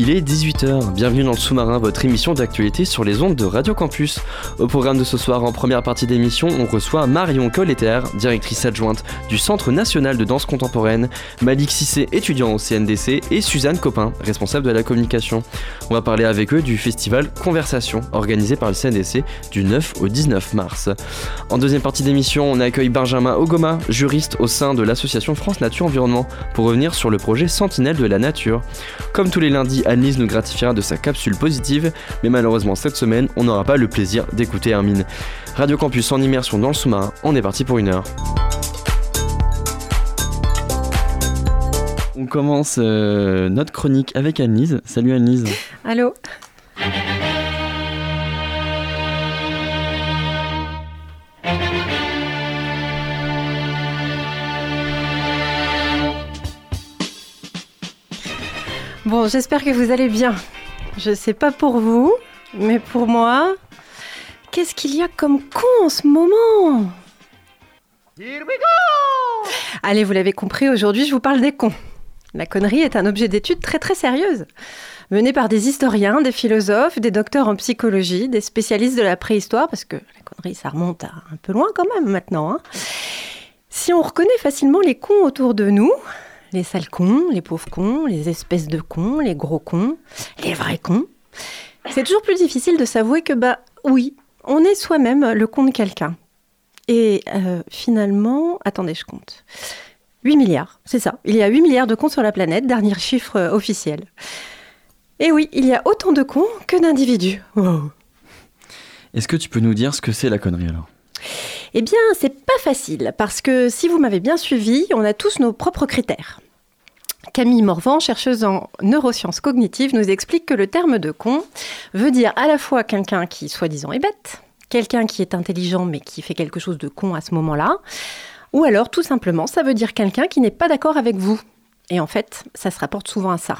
Il est 18h, bienvenue dans le sous-marin, votre émission d'actualité sur les ondes de Radio Campus. Au programme de ce soir, en première partie d'émission, on reçoit Marion Colletter, directrice adjointe du Centre national de danse contemporaine, Malik Sissé, étudiant au CNDC, et Suzanne Copin, responsable de la communication. On va parler avec eux du festival Conversation, organisé par le CNDC du 9 au 19 mars. En deuxième partie d'émission, on accueille Benjamin Ogoma, juriste au sein de l'association France Nature Environnement, pour revenir sur le projet Sentinelle de la Nature. Comme tous les lundis, Annelise nous gratifiera de sa capsule positive, mais malheureusement cette semaine, on n'aura pas le plaisir d'écouter Hermine. Radio Campus en immersion dans le sous-marin, on est parti pour une heure. On commence euh, notre chronique avec Annelise. Salut Annelise. Allô? Bon, j'espère que vous allez bien. Je sais pas pour vous, mais pour moi, qu'est-ce qu'il y a comme con en ce moment Allez, vous l'avez compris, aujourd'hui je vous parle des cons. La connerie est un objet d'étude très très sérieuse, mené par des historiens, des philosophes, des docteurs en psychologie, des spécialistes de la préhistoire, parce que la connerie ça remonte à un peu loin quand même maintenant. hein. Si on reconnaît facilement les cons autour de nous, les sales cons, les pauvres cons, les espèces de cons, les gros cons, les vrais cons, c'est toujours plus difficile de s'avouer que bah oui, on est soi-même le con de quelqu'un. Et euh, finalement, attendez, je compte. 8 milliards, c'est ça. Il y a 8 milliards de cons sur la planète, dernier chiffre euh, officiel. Et oui, il y a autant de cons que d'individus. Wow. Est-ce que tu peux nous dire ce que c'est la connerie alors? Eh bien, c'est pas facile, parce que si vous m'avez bien suivi, on a tous nos propres critères. Camille Morvan, chercheuse en neurosciences cognitives, nous explique que le terme de con veut dire à la fois quelqu'un qui soi-disant est bête, quelqu'un qui est intelligent mais qui fait quelque chose de con à ce moment-là, ou alors tout simplement ça veut dire quelqu'un qui n'est pas d'accord avec vous. Et en fait, ça se rapporte souvent à ça.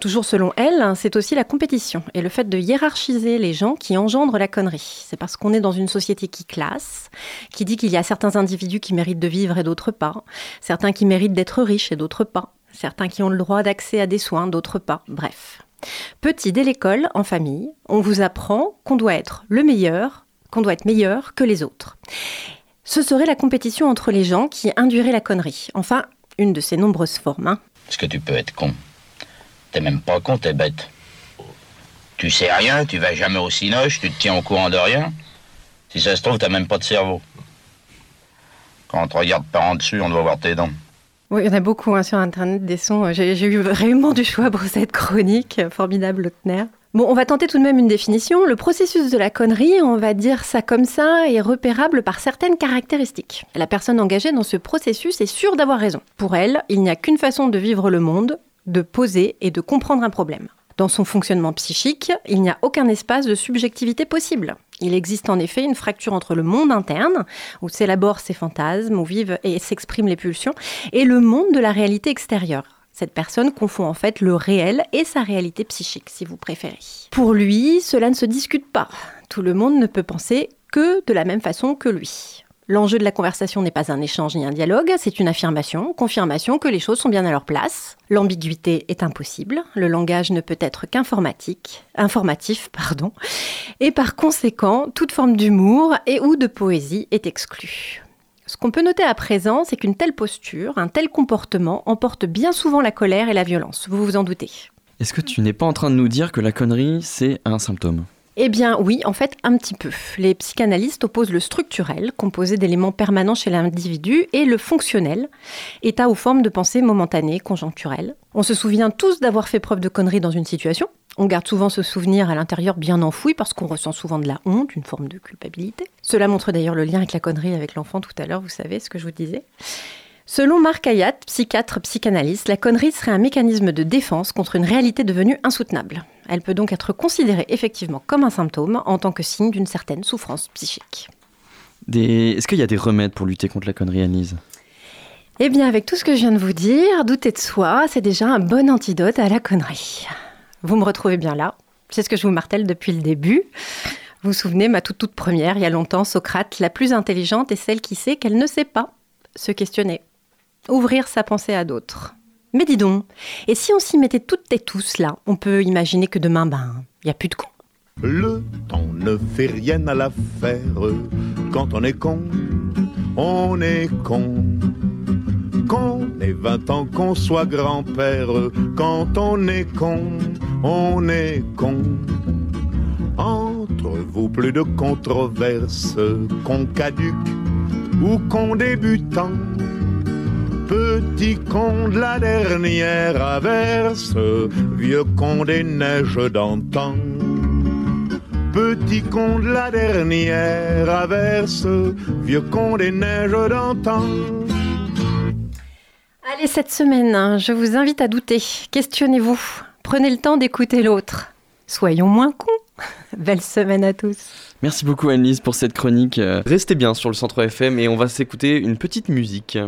Toujours selon elle, hein, c'est aussi la compétition et le fait de hiérarchiser les gens qui engendrent la connerie. C'est parce qu'on est dans une société qui classe, qui dit qu'il y a certains individus qui méritent de vivre et d'autres pas, certains qui méritent d'être riches et d'autres pas, certains qui ont le droit d'accès à des soins, d'autres pas, bref. Petit, dès l'école, en famille, on vous apprend qu'on doit être le meilleur, qu'on doit être meilleur que les autres. Ce serait la compétition entre les gens qui induirait la connerie. Enfin, une de ses nombreuses formes. hein. Parce que tu peux être con? T'es même pas con, t'es bête. Tu sais rien, tu vas jamais au cinoche, tu te tiens au courant de rien. Si ça se trouve, t'as même pas de cerveau. Quand on te regarde par en dessus, on doit voir tes dents. Oui, il y en a beaucoup hein, sur Internet, des sons. J'ai j'ai eu vraiment du choix pour cette chronique. Formidable, Lautner. Bon, on va tenter tout de même une définition. Le processus de la connerie, on va dire ça comme ça, est repérable par certaines caractéristiques. La personne engagée dans ce processus est sûre d'avoir raison. Pour elle, il n'y a qu'une façon de vivre le monde, de poser et de comprendre un problème. Dans son fonctionnement psychique, il n'y a aucun espace de subjectivité possible. Il existe en effet une fracture entre le monde interne, où s'élaborent ses fantasmes, où vivent et s'expriment les pulsions, et le monde de la réalité extérieure. Cette personne confond en fait le réel et sa réalité psychique, si vous préférez. Pour lui, cela ne se discute pas. Tout le monde ne peut penser que de la même façon que lui. L'enjeu de la conversation n'est pas un échange ni un dialogue, c'est une affirmation, confirmation que les choses sont bien à leur place. L'ambiguïté est impossible, le langage ne peut être qu'informatique, informatif, pardon, et par conséquent, toute forme d'humour et ou de poésie est exclue. Ce qu'on peut noter à présent, c'est qu'une telle posture, un tel comportement emporte bien souvent la colère et la violence, vous vous en doutez. Est-ce que tu n'es pas en train de nous dire que la connerie, c'est un symptôme? Eh bien oui, en fait, un petit peu. Les psychanalystes opposent le structurel, composé d'éléments permanents chez l'individu, et le fonctionnel, état ou forme de pensée momentanée, conjoncturelle. On se souvient tous d'avoir fait preuve de conneries dans une situation. On garde souvent ce souvenir à l'intérieur bien enfoui parce qu'on ressent souvent de la honte, une forme de culpabilité. Cela montre d'ailleurs le lien avec la connerie avec l'enfant tout à l'heure, vous savez ce que je vous disais. Selon Marc Hayat, psychiatre psychanalyste, la connerie serait un mécanisme de défense contre une réalité devenue insoutenable. Elle peut donc être considérée effectivement comme un symptôme en tant que signe d'une certaine souffrance psychique. Des... Est-ce qu'il y a des remèdes pour lutter contre la connerie, Anise? Eh bien, avec tout ce que je viens de vous dire, douter de soi, c'est déjà un bon antidote à la connerie. Vous me retrouvez bien là. C'est ce que je vous martèle depuis le début. Vous vous souvenez, ma toute, toute première, il y a longtemps, Socrate, la plus intelligente est celle qui sait qu'elle ne sait pas. Se questionner. Ouvrir sa pensée à d'autres. Mais dis donc, et si on s'y mettait toutes et tous là, on peut imaginer que demain, ben, il n'y a plus de cons. Le temps ne fait rien à l'affaire. Quand on est con, on est con. Qu'on ait 20 ans, qu'on soit grand-père. Quand on est con, on est con. Entre vous, plus de controverses. Con caduc ou con débutant. Petit con de la dernière averse. Vieux con des neiges d'antan. Petit con de la dernière averse, vieux con des neiges d'antan. Allez, cette semaine, hein, je vous invite à douter. Questionnez-vous. Prenez le temps d'écouter l'autre. Soyons moins cons. Belle semaine à tous. Merci beaucoup Annelise pour cette chronique. Restez bien sur le Centre FM et on va s'écouter une petite musique.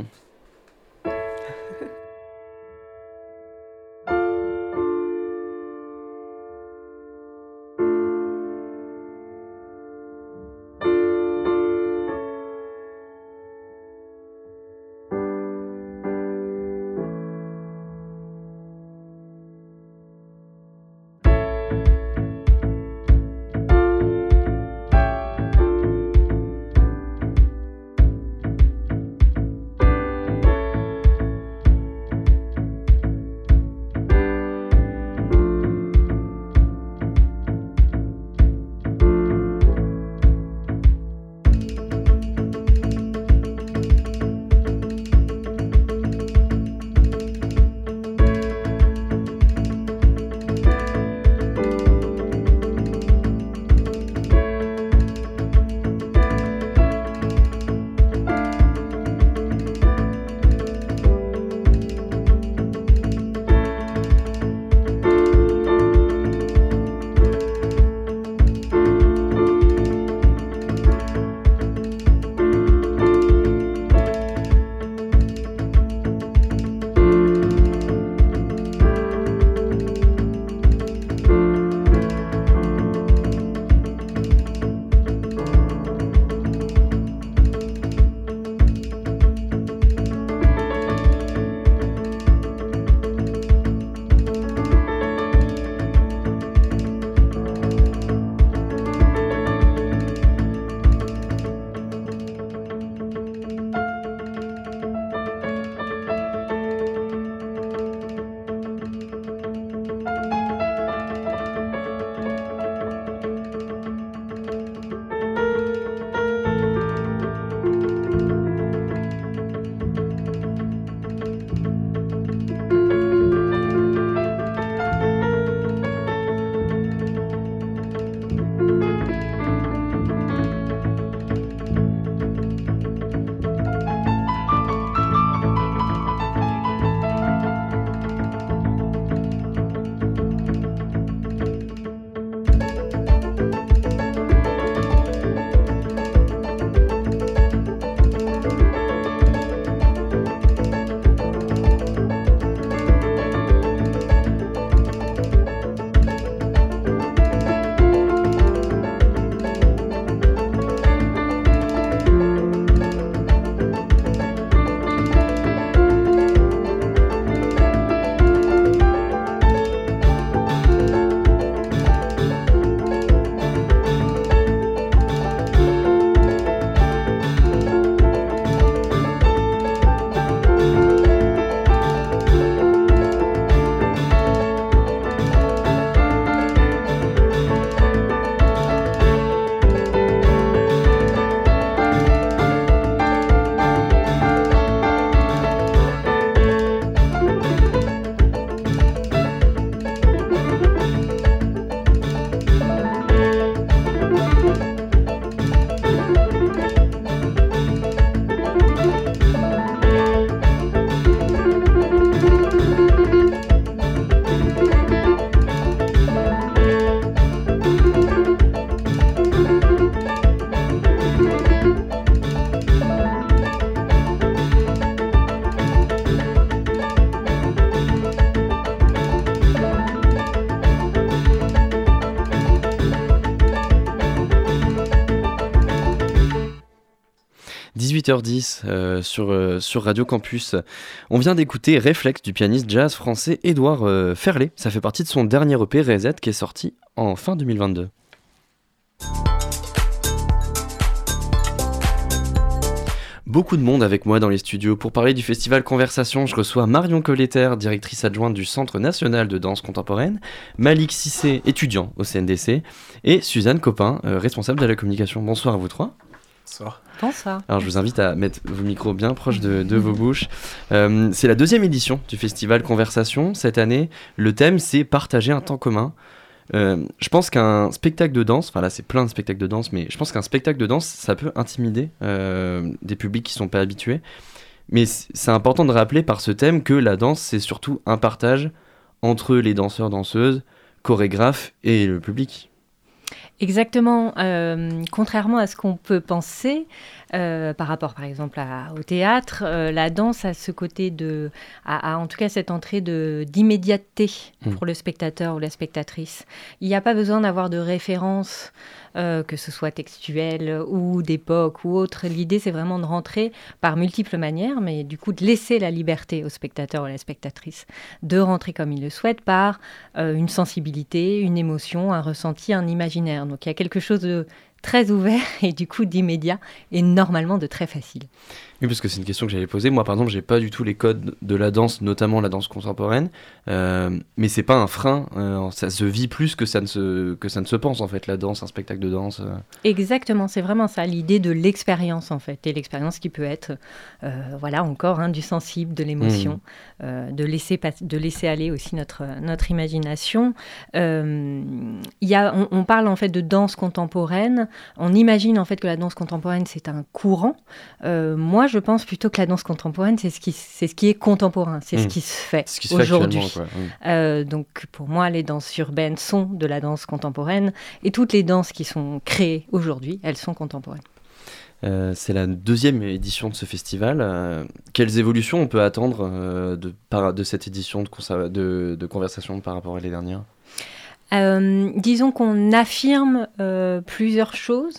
18h10 euh, sur, euh, sur Radio Campus. On vient d'écouter Réflexe du pianiste jazz français Édouard euh, Ferlet. Ça fait partie de son dernier EP Reset qui est sorti en fin 2022. Beaucoup de monde avec moi dans les studios. Pour parler du festival Conversation, je reçois Marion Colletter, directrice adjointe du Centre national de danse contemporaine, Malik Sissé, étudiant au CNDC, et Suzanne Copin, euh, responsable de la communication. Bonsoir à vous trois. Alors je vous invite à mettre vos micros bien proches de, vos bouches. Euh, c'est la deuxième édition du festival Conversation. Cette année, le thème c'est partager un temps commun. Euh, je pense qu'un spectacle de danse, enfin là c'est plein de spectacles de danse, mais je pense qu'un spectacle de danse, ça peut intimider euh, des publics qui sont pas habitués. Mais c'est important de rappeler par ce thème que la danse, c'est surtout un partage entre les danseurs, danseuses, chorégraphes et le public. Exactement. euh, contrairement à ce qu'on peut penser, euh, par rapport par exemple à- au théâtre, euh, la danse a ce côté de, a, a en tout cas cette entrée de d'immédiateté Mm. pour le spectateur ou la spectatrice. Il n'y a pas besoin d'avoir de référence, que ce soit textuelle ou d'époque ou autre. L'idée c'est vraiment de rentrer par multiples manières, mais du coup de laisser la liberté au spectateur ou à la spectatrice de rentrer comme il le souhaite par une sensibilité, une émotion, un ressenti, un imaginaire. Donc il y a quelque chose de très ouvert et du coup d'immédiat et normalement de très facile. Oui, parce que c'est une question que j'allais poser. Moi, par exemple, j'ai pas du tout les codes de la danse, notamment la danse contemporaine. Euh, mais c'est pas un frein. euh, ça se vit plus que ça ne se que ça ne se pense en fait. La danse, un spectacle de danse. euh. Exactement, c'est vraiment ça, l'idée de l'expérience en fait, et l'expérience qui peut être, euh, voilà encore, hein, du sensible, de l'émotion, euh, de, laisser de laisser aller aussi notre, notre imagination. Y a, on, on parle en fait de danse contemporaine, on imagine en fait que la danse contemporaine c'est un courant. Moi je pense plutôt que la danse contemporaine c'est ce, qui- c'est ce qui est contemporain, c'est ce Mm. qui se fait Ce aujourd'hui. actuellement. Quoi. Mm. Euh, donc pour moi, les danses urbaines sont de la danse contemporaine et toutes les danses qui sont créées aujourd'hui, elles sont contemporaines. Euh, c'est la deuxième édition de ce festival. Euh, quelles évolutions on peut attendre euh, de, par- de cette édition de, de, de conversation par rapport à les dernières disons qu'on affirme plusieurs choses.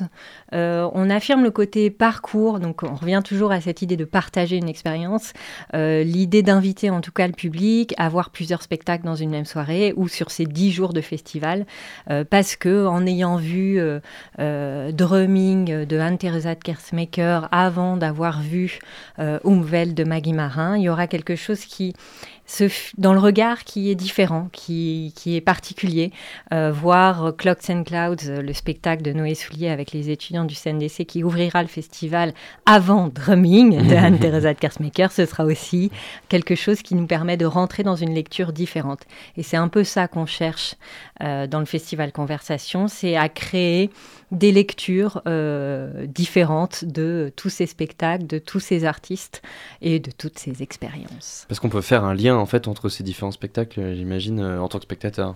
Euh, on affirme le côté parcours, donc on revient toujours à cette idée de partager une expérience, euh, l'idée d'inviter en tout cas le public à voir plusieurs spectacles dans une même soirée ou sur ces dix jours de festival, euh, parce que en ayant vu Drumming de Anne-Theresa de Kersmaker avant d'avoir vu Umwelt de Maggie Marin, il y aura quelque chose qui dans le regard qui est différent, qui, qui est particulier. Voir Clocks and Clouds, le spectacle de Noé Soulier avec les étudiants du CNDC qui ouvrira le festival avant Drumming de Anne-Theresa de Kersmaker, ce sera aussi quelque chose qui nous permet de rentrer dans une lecture différente. Et c'est un peu ça qu'on cherche dans le festival Conversation, c'est à créer des lectures euh, différentes de tous ces spectacles, de tous ces artistes et de toutes ces expériences. Parce qu'on peut faire un lien en fait entre ces différents spectacles, euh, j'imagine, euh, en tant que spectateur.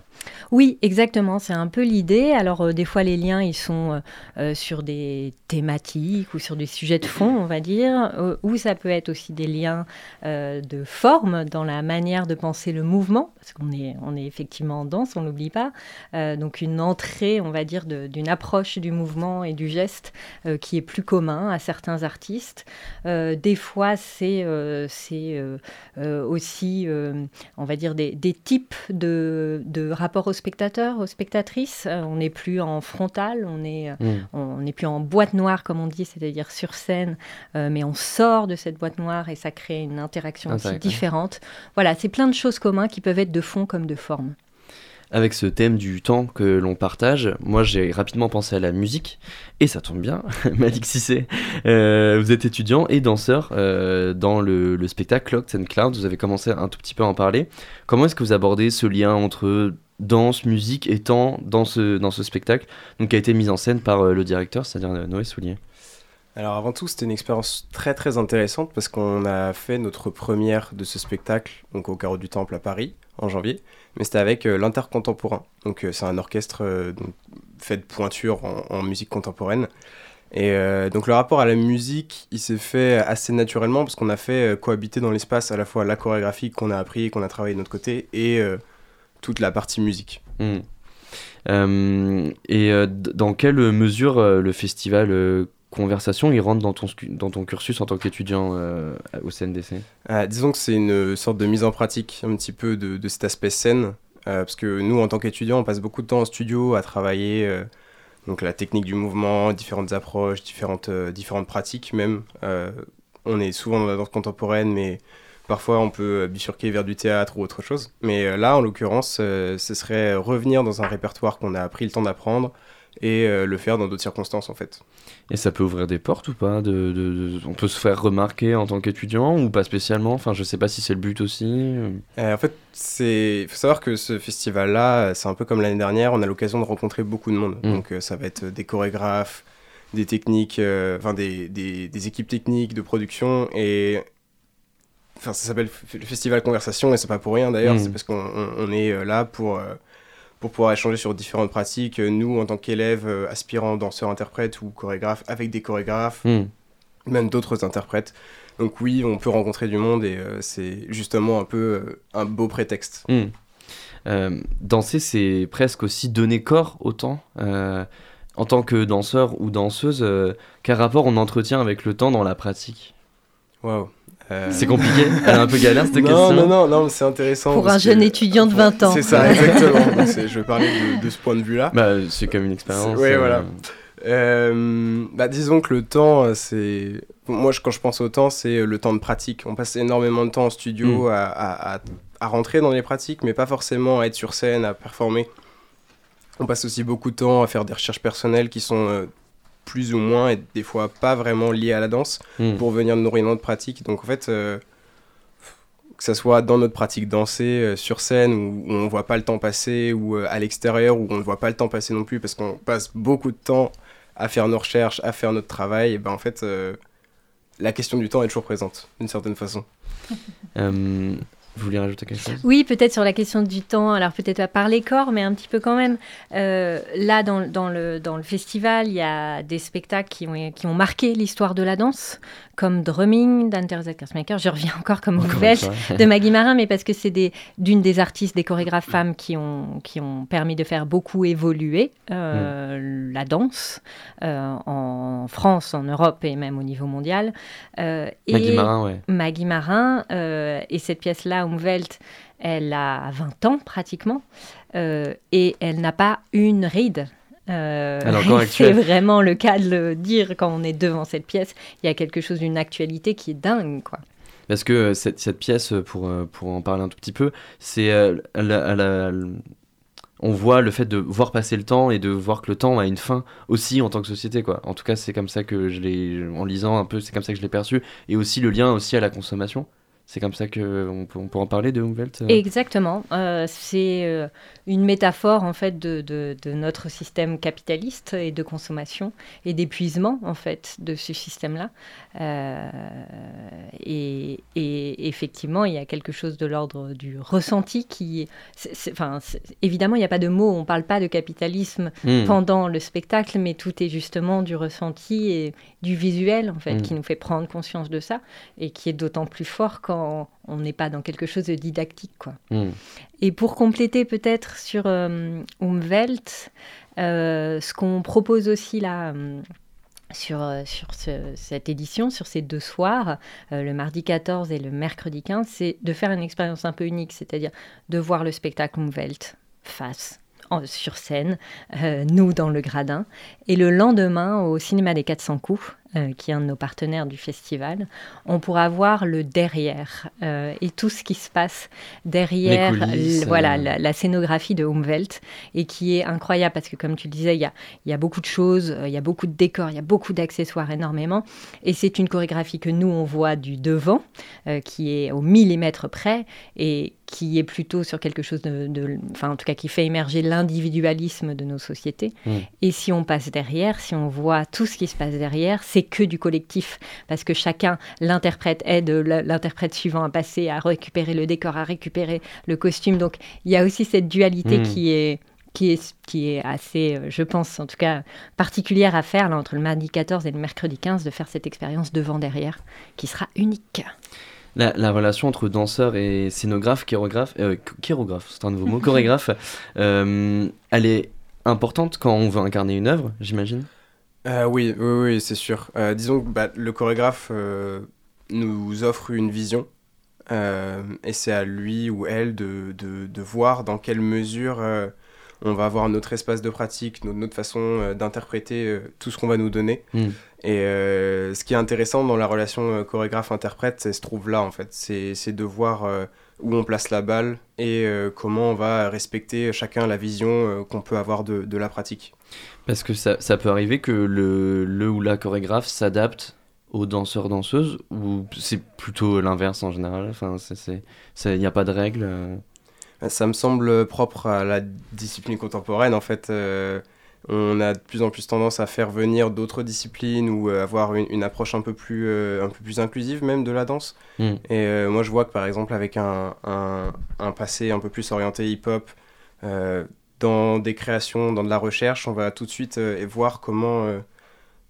Oui, exactement, c'est un peu l'idée. Alors euh, des fois les liens ils sont euh, euh, sur des thématiques ou sur des sujets de fond, on va dire, euh, ou ça peut être aussi des liens euh, de forme dans la manière de penser le mouvement, parce qu'on est, on est effectivement en danse, on l'oublie pas. Euh, donc une entrée, on va dire, d'une approche du mouvement et du geste euh, qui est plus commun à certains artistes. Euh, des fois c'est aussi, on va dire, des, des types de, de rapports aux spectateurs, aux spectatrices. On n'est plus en frontal, on est, euh, Mm. on n'est plus en boîte noire, comme on dit, c'est-à-dire sur scène, euh, mais on sort de cette boîte noire et ça crée une interaction aussi différente. Voilà, c'est plein de choses communes qui peuvent être de fond comme de forme. Avec ce thème du temps que l'on partage, moi j'ai rapidement pensé à la musique, et ça tombe bien, Malik Sissé, euh, vous êtes étudiant et danseur euh, dans le, le spectacle Clocks and Clouds, vous avez commencé un tout petit peu à en parler. Comment est-ce que vous abordez ce lien entre danse, musique et temps dans ce, dans ce spectacle, donc qui a été mis en scène par euh, le directeur, c'est-à-dire Noé Soulier? Alors avant tout, c'était une expérience très très intéressante parce qu'on a fait notre première de ce spectacle donc au Carreau du Temple à Paris en janvier, mais c'était avec euh, l'Intercontemporain. Donc euh, c'est un orchestre euh, fait de pointure en, musique contemporaine. Et donc le rapport à la musique, il s'est fait assez naturellement parce qu'on a fait cohabiter dans l'espace à la fois la chorégraphie qu'on a appris et qu'on a travaillé de notre côté et toute la partie musique. Hmm. Et dans quelle mesure le festival conversation, ils rentrent dans ton, dans ton cursus en tant qu'étudiant euh, au CNDC Euh, disons que c'est une sorte de mise en pratique un petit peu de, cet aspect scène, euh, parce que nous, en tant qu'étudiants, on passe beaucoup de temps en studio à travailler euh, donc la technique du mouvement, différentes approches, différentes, différentes pratiques même. On est souvent dans la danse contemporaine, mais parfois on peut bifurquer vers du théâtre ou autre chose. Mais là, en l'occurrence, ce serait revenir dans un répertoire qu'on a pris le temps d'apprendre et euh, le faire dans d'autres circonstances en fait. Et ça peut ouvrir des portes ou pas de, de- de- On peut se faire remarquer en tant qu'étudiant ou pas spécialement? Enfin, je sais pas si c'est le but aussi. euh. En fait, c'est faut savoir que ce festival-là, c'est un peu comme l'année dernière, on a l'occasion de rencontrer beaucoup de monde. Mm. Donc euh, ça va être des chorégraphes, des techniques, enfin des, des, des équipes techniques de production et enfin ça s'appelle le festival conversation et c'est pas pour rien d'ailleurs, Mm. c'est parce qu'on on- on est là pour euh, pour pouvoir échanger sur différentes pratiques. Euh, Nous, en tant qu'élèves, euh, aspirants, danseurs, interprètes ou chorégraphes, avec des chorégraphes, Hmm. même d'autres interprètes. Donc oui, on peut rencontrer du monde et euh, c'est justement un peu un beau prétexte. Hmm. Euh, danser, c'est presque aussi donner corps au temps. Euh, en tant que danseur ou danseuse, quel rapport on entretient avec le temps dans la pratique? Waouh. Euh, C'est compliqué Elle est un peu galère cette non, question non, non, non, mais c'est intéressant. Pour un que- jeune étudiant de 20 ans. C'est ça, exactement. Donc, c'est- je vais parler de, de ce point de vue-là. Bah, c'est comme une expérience. Ouais, euh, voilà. Euh, bah, disons que le temps, c'est. Moi, je- quand je pense au temps, c'est le temps de pratique. On passe énormément de temps en studio Mm. à, à- à- à rentrer dans les pratiques, mais pas forcément à être sur scène, à performer. On passe aussi beaucoup de temps à faire des recherches personnelles qui sont euh, plus ou moins et des fois pas vraiment liées à la danse hmm. pour venir nourrir notre pratique. Donc en fait, euh, que ça soit dans notre pratique danser, euh, sur scène, où, où on voit pas le temps passer, ou euh, à l'extérieur, où on ne voit pas le temps passer non plus, parce qu'on passe beaucoup de temps à faire nos recherches, à faire notre travail, et ben en fait, la question du temps est toujours présente, d'une certaine façon. Vous vouliez rajouter quelque chose? Oui, peut-être sur la question du temps, alors peut-être pas par les corps, mais un petit peu quand même. Euh, là, dans, dans le, dans le festival, il y a des spectacles qui ont, qui ont marqué l'histoire de la danse, comme Drumming d'Anne-Thérèse Kersmaker. Je reviens encore comme Encore fois. de Maggie Marin, mais parce que c'est d'une des artistes, des chorégraphes femmes qui ont, qui ont permis de faire beaucoup évoluer euh, la danse euh, en France, en Europe et même au niveau mondial. Maggie et- Marin, ouais. Maggie Marin. et cette pièce-là, Umwelt, elle a 20 ans pratiquement. euh, et elle n'a pas une ride. Euh, c'est vraiment le cas de le dire quand on est devant cette pièce. Il y a quelque chose d'une actualité qui est dingue, quoi. Parce que euh, cette, cette pièce, pour, pour en parler un tout petit peu, c'est. on voit le fait de voir passer le temps et de voir que le temps a une fin aussi en tant que société, quoi. En tout cas, c'est comme ça que je l'ai. En lisant un peu, c'est comme ça que je l'ai perçu. Et aussi le lien aussi à la consommation. C'est comme ça qu'on peut, on peut en parler de Umwelt euh Exactement. Euh, c'est euh, une métaphore en fait de, de- de notre système capitaliste et de consommation et d'épuisement en fait de ce système-là. Euh, et, et effectivement, il y a quelque chose de l'ordre du ressenti qui, enfin, c'est- évidemment, il n'y a pas de mots. On ne parle pas de capitalisme Hmm. pendant le spectacle, mais tout est justement du ressenti et du visuel en fait Mm. qui nous fait prendre conscience de ça et qui est d'autant plus fort quand on n'est pas dans quelque chose de didactique quoi. Hmm. Et pour compléter peut-être sur euh, Umwelt, euh, ce qu'on propose aussi là. euh, sur, euh, sur ce- cette édition, sur ces deux soirs, euh, le mardi 14 et le mercredi 15, c'est de faire une expérience un peu unique, c'est-à-dire de voir le spectacle Umwelt face, en- sur scène, euh, nous dans le gradin, et le lendemain au cinéma des 400 coups, euh, qui est un de nos partenaires du festival, on pourra voir le derrière euh, et tout ce qui se passe derrière coulisses, voilà, euh. la, la scénographie de Umwelt et qui est incroyable parce que comme tu le disais, il y a, il y a beaucoup de choses, il y a beaucoup de décors, il y a beaucoup d'accessoires énormément et c'est une chorégraphie que nous on voit du devant euh, qui est au millimètre près et qui est plutôt sur quelque chose de, de- enfin en tout cas qui fait émerger l'individualisme de nos sociétés. Mm. Et si on passe derrière, si on voit tout ce qui se passe derrière, c'est que du collectif parce que chacun, l'interprète aide l'interprète suivant à passer, à récupérer le décor, à récupérer le costume. Donc il y a aussi cette dualité Mm. qui est qui est, qui est assez, euh, je pense en tout cas, particulière à faire là, entre le mardi 14 et le mercredi 15, de faire cette expérience devant-derrière, qui sera unique. La, la relation entre danseur et scénographe, chirographe, euh, chirographe, c'est un nouveau mot, chorégraphe, euh, elle est importante quand on veut incarner une œuvre, j'imagine? Euh, oui, oui, oui, c'est sûr. Euh, disons que bah, le chorégraphe euh, nous offre une vision et c'est à lui ou elle de, de, de voir dans quelle mesure on va avoir notre espace de pratique, notre, notre façon d'interpréter tout ce qu'on va nous donner. Mm. Et ce qui est intéressant dans la relation chorégraphe-interprète, c'est se trouve là en fait. C'est c'est de voir où on place la balle et euh, comment on va respecter chacun la vision euh, qu'on peut avoir de, de la pratique. Parce que ça, ça peut arriver que le, le ou la chorégraphe s'adapte aux danseurs-danseuses ou c'est plutôt l'inverse en général? Enfin, il n'y a pas de règle euh? Ça me semble propre à la discipline contemporaine. En fait, euh, on a de plus en plus tendance à faire venir d'autres disciplines ou euh, avoir une, une approche un peu, plus, euh, un peu plus inclusive même de la danse. Mm. Et moi, je vois que par exemple, avec un, un, un passé un peu plus orienté hip-hop, euh, dans des créations, dans de la recherche, on va tout de suite euh, voir comment euh,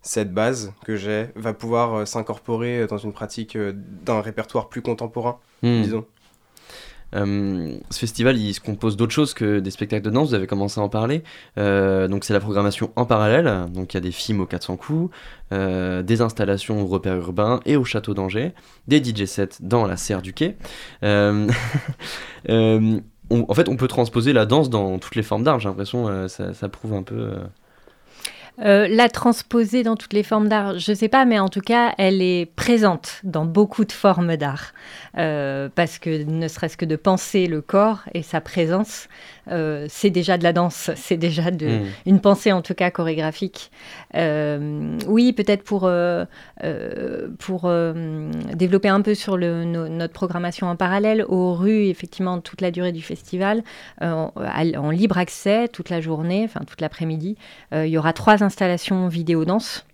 cette base que j'ai va pouvoir euh, s'incorporer dans une pratique d'un répertoire plus contemporain, Hmm. disons. Ce festival, il se compose d'autres choses que des spectacles de danse, vous avez commencé à en parler. Donc c'est la programmation en parallèle, donc il y a des films aux 400 coups, des installations au repère urbain et au château d'Angers, des DJ sets dans la serre du quai. On- en fait, on peut transposer la danse dans toutes les formes d'art, j'ai l'impression, euh, ça, prouve un peu... euh, Euh, la transposer dans toutes les formes d'art, je ne sais pas, mais en tout cas, elle est présente dans beaucoup de formes d'art. Parce que ne serait-ce que de penser le corps et sa présence, euh, c'est déjà de la danse, c'est déjà de, hmm. une pensée en tout cas chorégraphique. Euh, oui, peut-être pour, euh, pour développer un peu sur le, no- notre programmation en parallèle, aux rues, effectivement, toute la durée du festival, en, en libre accès, toute la journée, enfin toute l'après-midi, il y aura trois installations vidéo danse.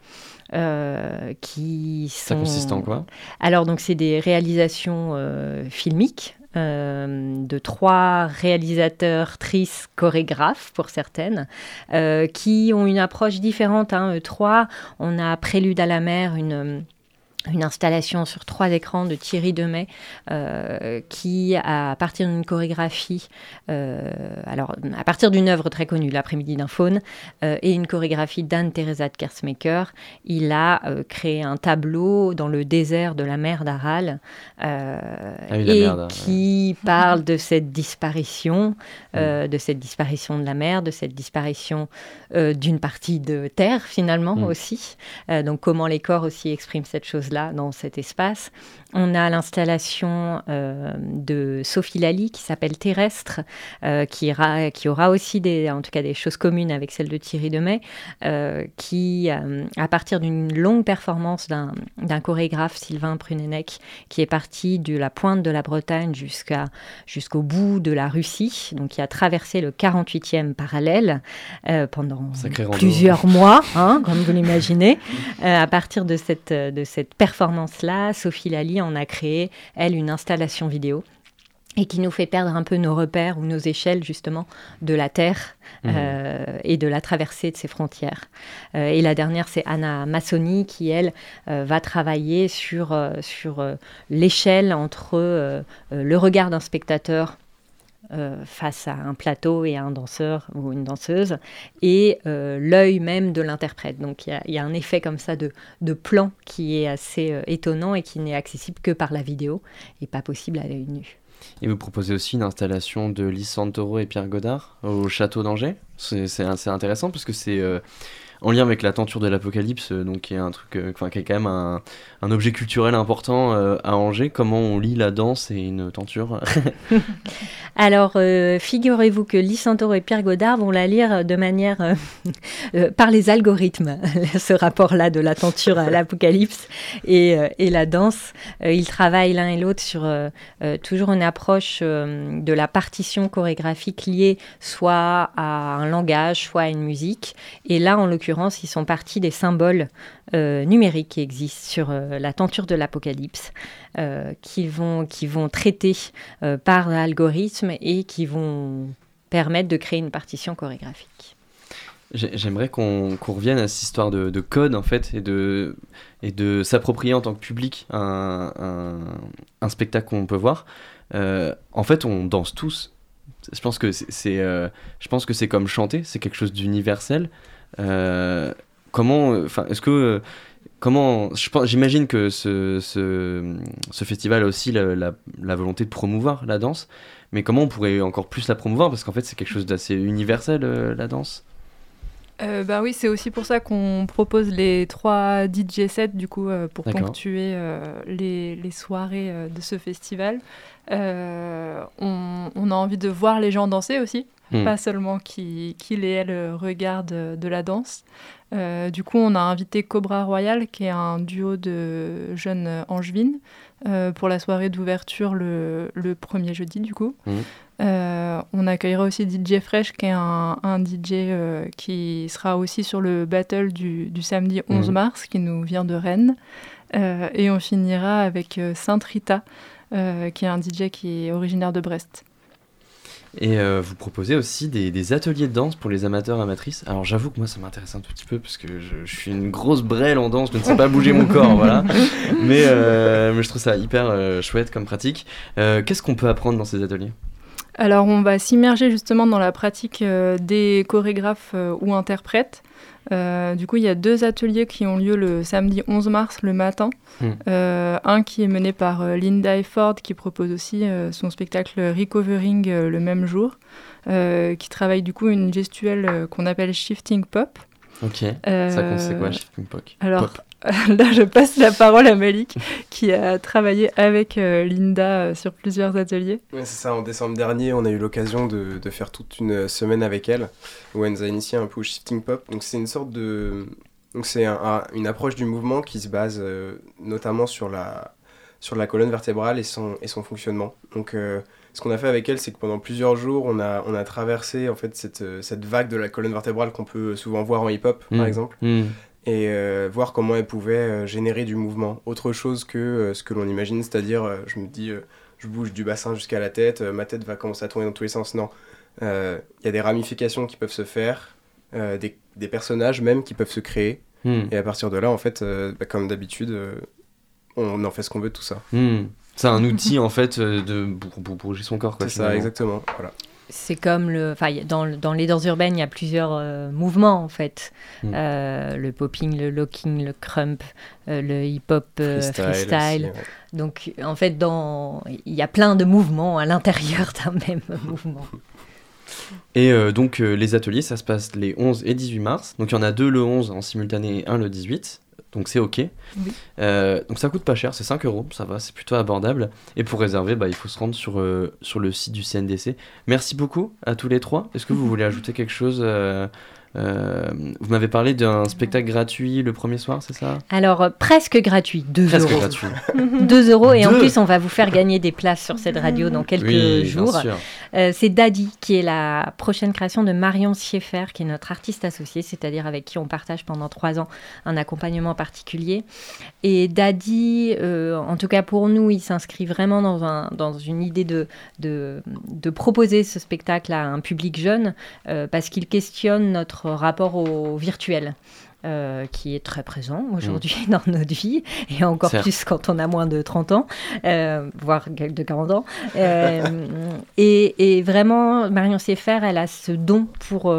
euh, qui Ça sont... consiste en quoi? Alors, donc, c'est des réalisations euh, filmiques euh, de trois réalisateurs, tristes, chorégraphes pour certaines, euh, qui ont une approche différente. Hein, eux trois, on a Prélude à la mer, une une installation sur trois écrans de Thierry Demet euh, qui, à partir d'une chorégraphie, euh, alors à partir d'une œuvre très connue, L'après-midi d'un faune, euh, et une chorégraphie d'Anne-Theresa de Kersmaker, il a créé un tableau dans le désert de la mer d'Aral Ah oui, et qui parle de cette disparition, euh, de cette disparition de la mer, de cette disparition d'une partie de terre finalement Mm. aussi. Donc comment les corps aussi expriment cette chose-là dans cet espace. On a l'installation euh, de Sophie Lally qui s'appelle Terrestre, euh, qui, ira- qui aura aussi des, en tout cas des choses communes avec celle de Thierry Demet, euh, qui, euh, à partir d'une longue performance d'un chorégraphe, Sylvain Prunenec, qui est parti de la pointe de la Bretagne jusqu'à jusqu'au bout de la Russie, donc qui a traversé le 48e parallèle pendant plusieurs mois, hein, comme vous l'imaginez. À partir de cette, de cette performance-là, Sophie Lally en a créé, elle, une installation vidéo et qui nous fait perdre un peu nos repères ou nos échelles justement de la Terre Mhm. euh, et de la traversée de ses frontières. Euh, et la dernière, c'est Anna Massoni qui, elle, euh, va travailler sur, sur l'échelle entre le regard d'un spectateur face à un plateau et à un danseur ou une danseuse, et euh, l'œil même de l'interprète. Donc il y a- un effet comme ça de, plan qui est assez euh, étonnant et qui n'est accessible que par la vidéo et pas possible à l'œil nu. Et vous proposez aussi une installation de Lys Santoro et Pierre Godard au château d'Angers? C'est intéressant parce que c'est euh, en lien avec la tenture de l'Apocalypse, euh, donc qui est un truc, euh, enfin qui est quand même un, objet culturel important euh, à Angers. Comment on lit la danse et une tenture Alors, figurez-vous que Lys Santoro et Pierre Godard vont la lire de manière par les algorithmes, ce rapport-là de la tenture à l'apocalypse et, et la danse. Ils travaillent l'un et l'autre sur toujours une approche de la partition chorégraphique liée soit à un langage, soit à une musique. Et là, en l'occurrence, ils sont partis des symboles euh, numériques qui existent sur euh, la tenture de l'apocalypse, euh, qui, vont, qui vont traiter par l'algorithme et qui vont permettre de créer une partition chorégraphique. J'ai- J'aimerais qu'on qu'on revienne à cette histoire de, de code en fait et de, et de s'approprier en tant que public un, un, spectacle qu'on peut voir. En fait, on danse tous. Je pense que c'est, je pense que c'est comme chanter, c'est quelque chose d'universel. Euh, comment, enfin, est-ce que comment, j'imagine que ce, ce, festival a aussi la, la- la volonté de promouvoir la danse, mais comment on pourrait encore plus la promouvoir? Parce qu'en fait c'est quelque chose d'assez universel euh, la danse. Euh, bah oui, c'est aussi pour ça qu'on propose les trois DJ sets du coup euh, pour ponctuer euh, les, les soirées euh, de ce festival. On, on a envie de voir les gens danser aussi, Hmm. pas seulement qu'ils et elles regardent de la danse. Du coup, on a invité Cobra Royal, qui est un duo de jeunes angevines, pour la soirée d'ouverture le, le premier jeudi du coup. Mhm. Euh, on accueillera aussi DJ Fresh, qui est un, un DJ euh, qui sera aussi sur le battle du, du samedi 11 Mhm. mars, qui nous vient de Rennes. Euh, et on finira avec Sainte Rita, qui est un DJ qui est originaire de Brest. Et vous proposez aussi des, des ateliers de danse pour les amateurs amatrices. Alors j'avoue que moi ça m'intéresse un tout petit peu parce que je, je suis une grosse brêle en danse, je ne sais pas bouger mon corps, voilà. Mais, mais je trouve ça hyper chouette comme pratique. Qu'est-ce qu'on peut apprendre dans ces ateliers? Alors, on va s'immerger justement dans la pratique euh, des chorégraphes euh, ou interprètes. Euh, du coup, il y a deux ateliers qui ont lieu le samedi 11 mars le matin. Hmm. Un qui est mené par Linda Efford, qui propose aussi son spectacle Recovering le même jour, qui travaille du coup une gestuelle qu'on appelle Shifting Pop. Ok. Ça consiste quoi, Shifting Pop? alors, Pop. là, je passe la parole à Malik, qui a travaillé avec euh, Linda euh, sur plusieurs ateliers. Ouais, c'est ça, en décembre dernier, on a eu l'occasion de, de faire toute une semaine avec elle, où elle nous a initié un peu au shifting pop. Donc c'est une sorte de... Donc c'est un- un- une approche du mouvement qui se base euh, notamment sur la, sur la colonne vertébrale et son, et son fonctionnement. Donc euh, ce qu'on a fait avec elle, c'est que pendant plusieurs jours, on a, on a traversé en fait cette, euh, cette vague de la colonne vertébrale qu'on peut souvent voir en hip-hop, par exemple Hmm. Et euh, voir comment elle pouvait euh, générer du mouvement. Autre chose que euh, ce que l'on imagine, c'est-à-dire, je me dis, je bouge du bassin jusqu'à la tête, ma tête va commencer à tourner dans tous les sens. Non, il y a des ramifications qui peuvent se faire, des, des personnages même qui peuvent se créer, Hmm. et à partir de là, en fait, bah, comme d'habitude, on en fait ce qu'on veut de tout ça. Hmm. C'est un outil en fait de, pour, pour bouger son corps. C'est ça, exactement. Voilà. C'est comme le, enfin, dans, dans les danses urbaines, il y a plusieurs euh, mouvements en fait. Mm. Euh, le popping, le locking, le crump, euh, le hip-hop Freestyle freestyle. aussi, ouais. Donc, en fait, dans, il y a plein de mouvements à l'intérieur d'un même mouvement. Et donc les ateliers, ça se passe les 11 et 18 mars. Donc il y en a deux le 11 en simultané et un le 18. Donc c'est ok. Oui. Euh, donc ça coûte pas cher, c'est 5 euros, ça va, c'est plutôt abordable. Et pour réserver, bah, il faut se rendre sur, euh, sur le site du CNDC. Merci beaucoup à tous les trois. Est-ce que vous voulez ajouter quelque chose euh, euh, Vous m'avez parlé d'un spectacle gratuit le premier soir, c'est ça? Alors, euh, presque gratuit, 2 Presque euros. gratuit. 2 euros et en plus on va vous faire gagner des places sur cette radio dans quelques Oui, jours. Euh, c'est Daddy qui est la prochaine création de Marion Schieffer qui est notre artiste associé, c'est-à-dire avec qui on partage pendant trois ans un accompagnement particulier. Et Daddy, euh, en tout cas pour nous, il s'inscrit vraiment dans, un, dans une idée de, de, de proposer ce spectacle à un public jeune parce qu'il questionne notre rapport au virtuel. euh, qui est très présent aujourd'hui dans notre vie, et encore Certes. plus quand on a moins de 30 ans, euh, voire de 40 ans. Euh, et, et vraiment, Marion Seffer, elle a ce don pour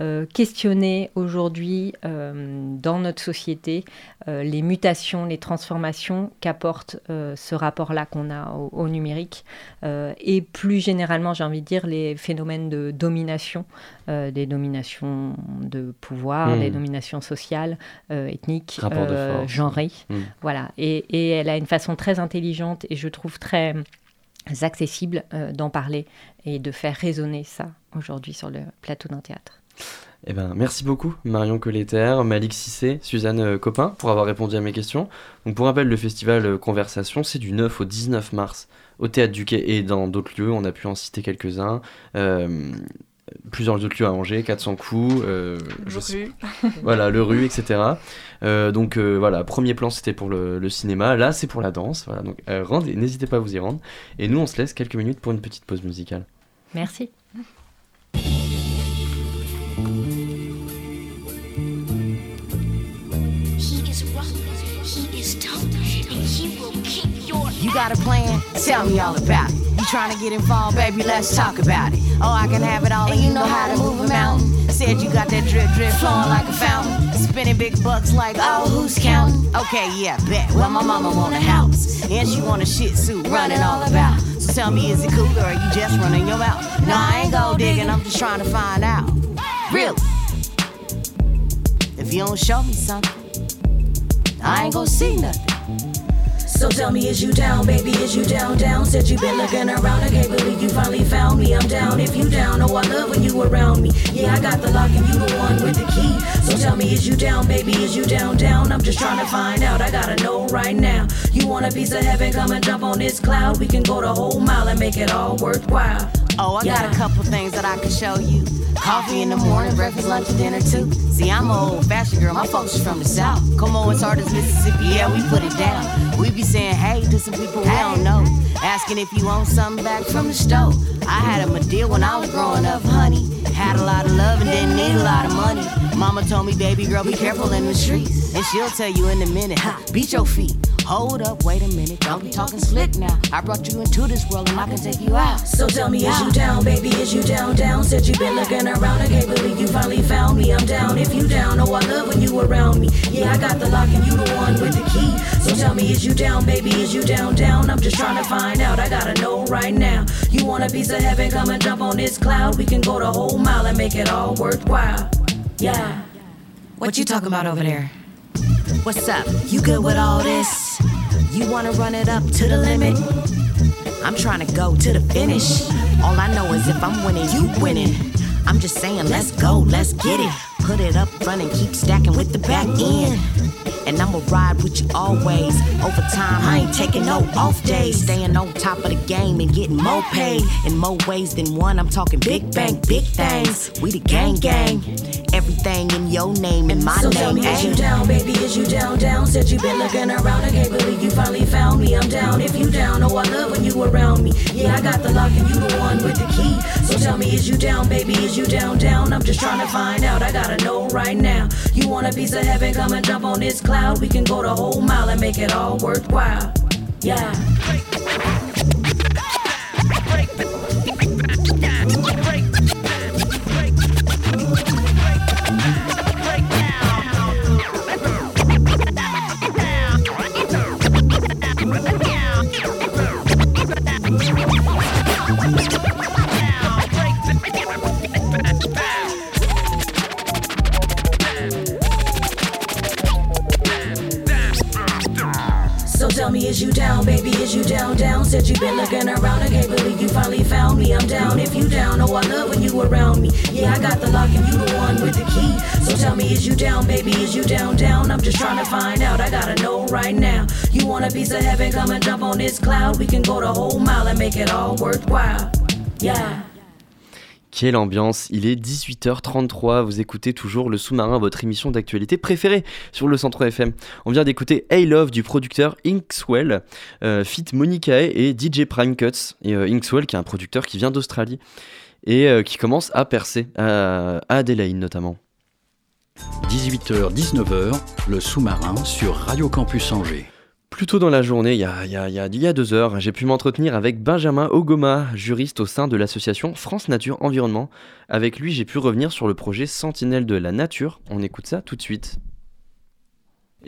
euh, questionner aujourd'hui euh, dans notre société euh, les mutations, les transformations qu'apporte ce rapport-là qu'on a au, au numérique et plus généralement, j'ai envie de dire, les phénomènes de domination, des dominations de pouvoir, Hmm. des dominations sociales, ethniques, genrées. Hmm. Voilà. Et, et elle a une façon très intelligente et je trouve très accessible euh, d'en parler et de faire résonner ça aujourd'hui sur le plateau d'un théâtre. Eh ben, merci beaucoup Marion Colletter, Malik Cissé, Suzanne euh, Copin pour avoir répondu à mes questions. Donc pour rappel, le festival euh, Conversation, c'est du 9 au 19 mars au Théâtre du Quai et dans d'autres lieux, on a pu en citer quelques-uns. Euh, plusieurs autres lieux à Angers, 400 coups, euh, je sais- voilà, le rue, etc. Euh, donc euh, voilà, premier plan c'était pour le, le cinéma, là c'est pour la danse. Voilà, donc euh, rendez- n'hésitez pas à vous y rendre. Et nous on se laisse quelques minutes pour une petite pause musicale. Merci. Got a plan? Tell me all about it. You trying to get involved, baby? Let's talk about it. Oh, I can have it all, and you know how to move a mountain. Said you got that drip drip flowing like a fountain. Spending big bucks like, oh, who's counting? Okay, yeah, bet. Well, my mama want a house, and she want a shih tzu running all about. So tell me, is it cool or are you just running your mouth? No, I ain't go digging, I'm just trying to find out. Really? If you don't show me something, I ain't gonna see nothing. So tell me, is you down, baby? Is you down, down? Said you been looking around. I can't believe you finally found me. I'm down if you down. Oh, I love when you around me. Yeah, I got the lock and you the one with the key. So tell me, is you down, baby? Is you down, down? I'm just trying to find out. I gotta know right now. You want a piece of heaven? Come and jump on this cloud. We can go the whole mile and make it all worthwhile. Oh, I got a couple things that I can show you. Coffee in the morning, breakfast, lunch, and dinner too. See, I'm an old fashioned girl, my folks from the south. Come on, as hard as Mississippi, yeah, we put it down. We be saying hey to some people we don't know. Asking if you want something back from the stove. I had a deal when I was growing up, honey. Had a lot of love and didn't need a lot of money. Mama told me, baby girl, be careful in the streets. And she'll tell you in a minute, beat your feet. Hold up, wait a minute, don't be talking slick now. I brought you into this world and I can take you out. So tell me, is you down, baby? Is you down, down? Said you been looking around, I can't believe you finally found me. I'm down if you down. Oh, I love when you around me. Yeah, I got the lock and you the one with the key. So tell me, is you down, baby? Is you down, down? I'm just trying to find out. I gotta know right now. You want a piece of heaven? Come and jump on this cloud. We can go the whole mile and make it all worthwhile. Yeah. What you talking about over there? What's up? You good with all this? You wanna run it up to the limit? I'm trying to go to the finish. All I know is if I'm winning, you winning. I'm just saying, let's go, let's get it. Put it up front and keep stacking with the back end. And I'ma ride with you always. Over time, I ain't taking no off days. Staying on top of the game and getting more paid. In more ways than one, I'm talking big bank, big things. We the gang gang. Everything in your name and my So tell name. me, is you down, baby? Is you down, down? Said you been looking around. I can't believe you finally found me. I'm down if you down. Oh, I love when you around me. Yeah, I got the lock and you the one with the key. So tell me, is you down, baby? Is you down, down? I'm just trying to find out. I gotta know right now. You want a piece of heaven? Come and jump on this cloud. We can go the whole mile and make it all worthwhile. Yeah. So tell me, is you down, baby? Is you down, down? Said you been looking around. I can't believe you finally found me. I'm down if you down. Oh, I love when you around me. Yeah, I got the lock and you the one with the key. So tell me, is you down, baby? Is you down, down? I'm just trying to find out. I gotta know right now. You want a piece of heaven? Come and jump on this cloud. We can go the whole mile and make it all worthwhile. Yeah. Quelle ambiance Il est 18h33, vous écoutez toujours Le Sous-Marin, votre émission d'actualité préférée sur le Centre FM. On vient d'écouter Hey Love du producteur Inkswell, euh, Fit Monicae et DJ Prime Cuts. Euh, Inkswell qui est un producteur qui vient d'Australie et euh, qui commence à percer, à, à Adelaide notamment. 18h-19h, le sous-marin sur Radio Campus Angers. Plus tôt dans la journée, il y a, il y a- il y a- il y a deux heures, j'ai pu m'entretenir avec Benjamin Ogoma, juriste au sein de l'association France Nature Environnement. Avec lui, j'ai pu revenir sur le projet Sentinelle de la Nature. On écoute ça tout de suite.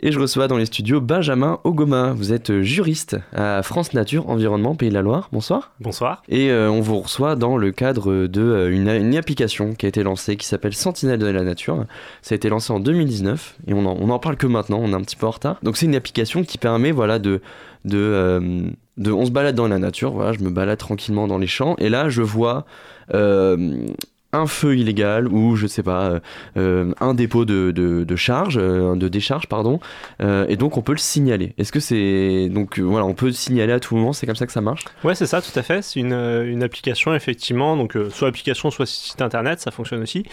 Et je reçois dans les studios Benjamin Ogoma. Vous êtes euh, juriste à France Nature Environnement Pays de la Loire. Bonsoir. Bonsoir. Et euh, on vous reçoit dans le cadre de euh, une, une application qui a été lancée qui s'appelle Sentinelle de la Nature. Ça a été lancé en 2019 et on en, on en parle que maintenant, on est un petit peu en retard. Donc c'est une application qui permet voilà de de, euh, de on se balade dans la nature, voilà, je me balade tranquillement dans les champs et là je vois euh, un feu illégal ou je sais pas euh, euh, un dépôt de, de, charge euh, de décharge pardon et donc on peut le signaler est-ce que c'est donc voilà on peut le signaler à tout moment c'est comme ça que ça marche? Ouais, c'est ça, tout à fait. C'est une, une application, effectivement, donc soit application, soit site internet, ça fonctionne aussi,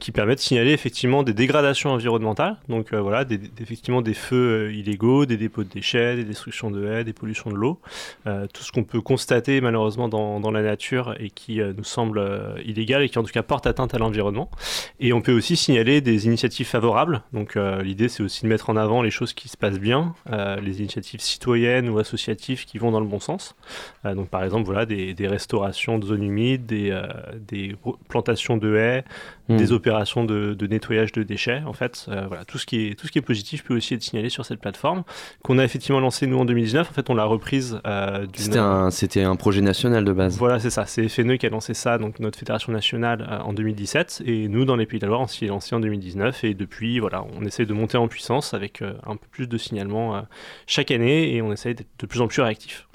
qui permet de signaler effectivement des dégradations environnementales. Donc voilà, effectivement des feux illégaux, des dépôts de déchets, des destructions de haies, des pollutions de l'eau, tout ce qu'on peut constater malheureusement dans, dans la nature et qui nous semble illégal et qui en tout cas portent atteinte à l'environnement. Et on peut aussi signaler des initiatives favorables. Donc l'idée c'est aussi de mettre en avant les choses qui se passent bien, les initiatives citoyennes ou associatives qui vont dans le bon sens. donc par exemple voilà des, des restaurations de zones humides, des, des plantations de haies, Hmm. des opérations de, nettoyage de déchets. En fait, euh, voilà, tout ce, qui est, tout ce qui est positif peut aussi être signalé sur cette plateforme qu'on a effectivement lancé nous en 2019. En fait, on l'a reprise. Euh, c'était un, c'était un projet national de base. Voilà, c'est ça. C'est FNE qui a lancé ça, donc notre fédération nationale euh, en 2017. Et nous, dans les Pays de la Loire, on s'y est lancé en 2019. Et depuis, voilà, on essaie de monter en puissance avec un peu plus de signalement chaque année et on essaie d'être de plus en plus réactif.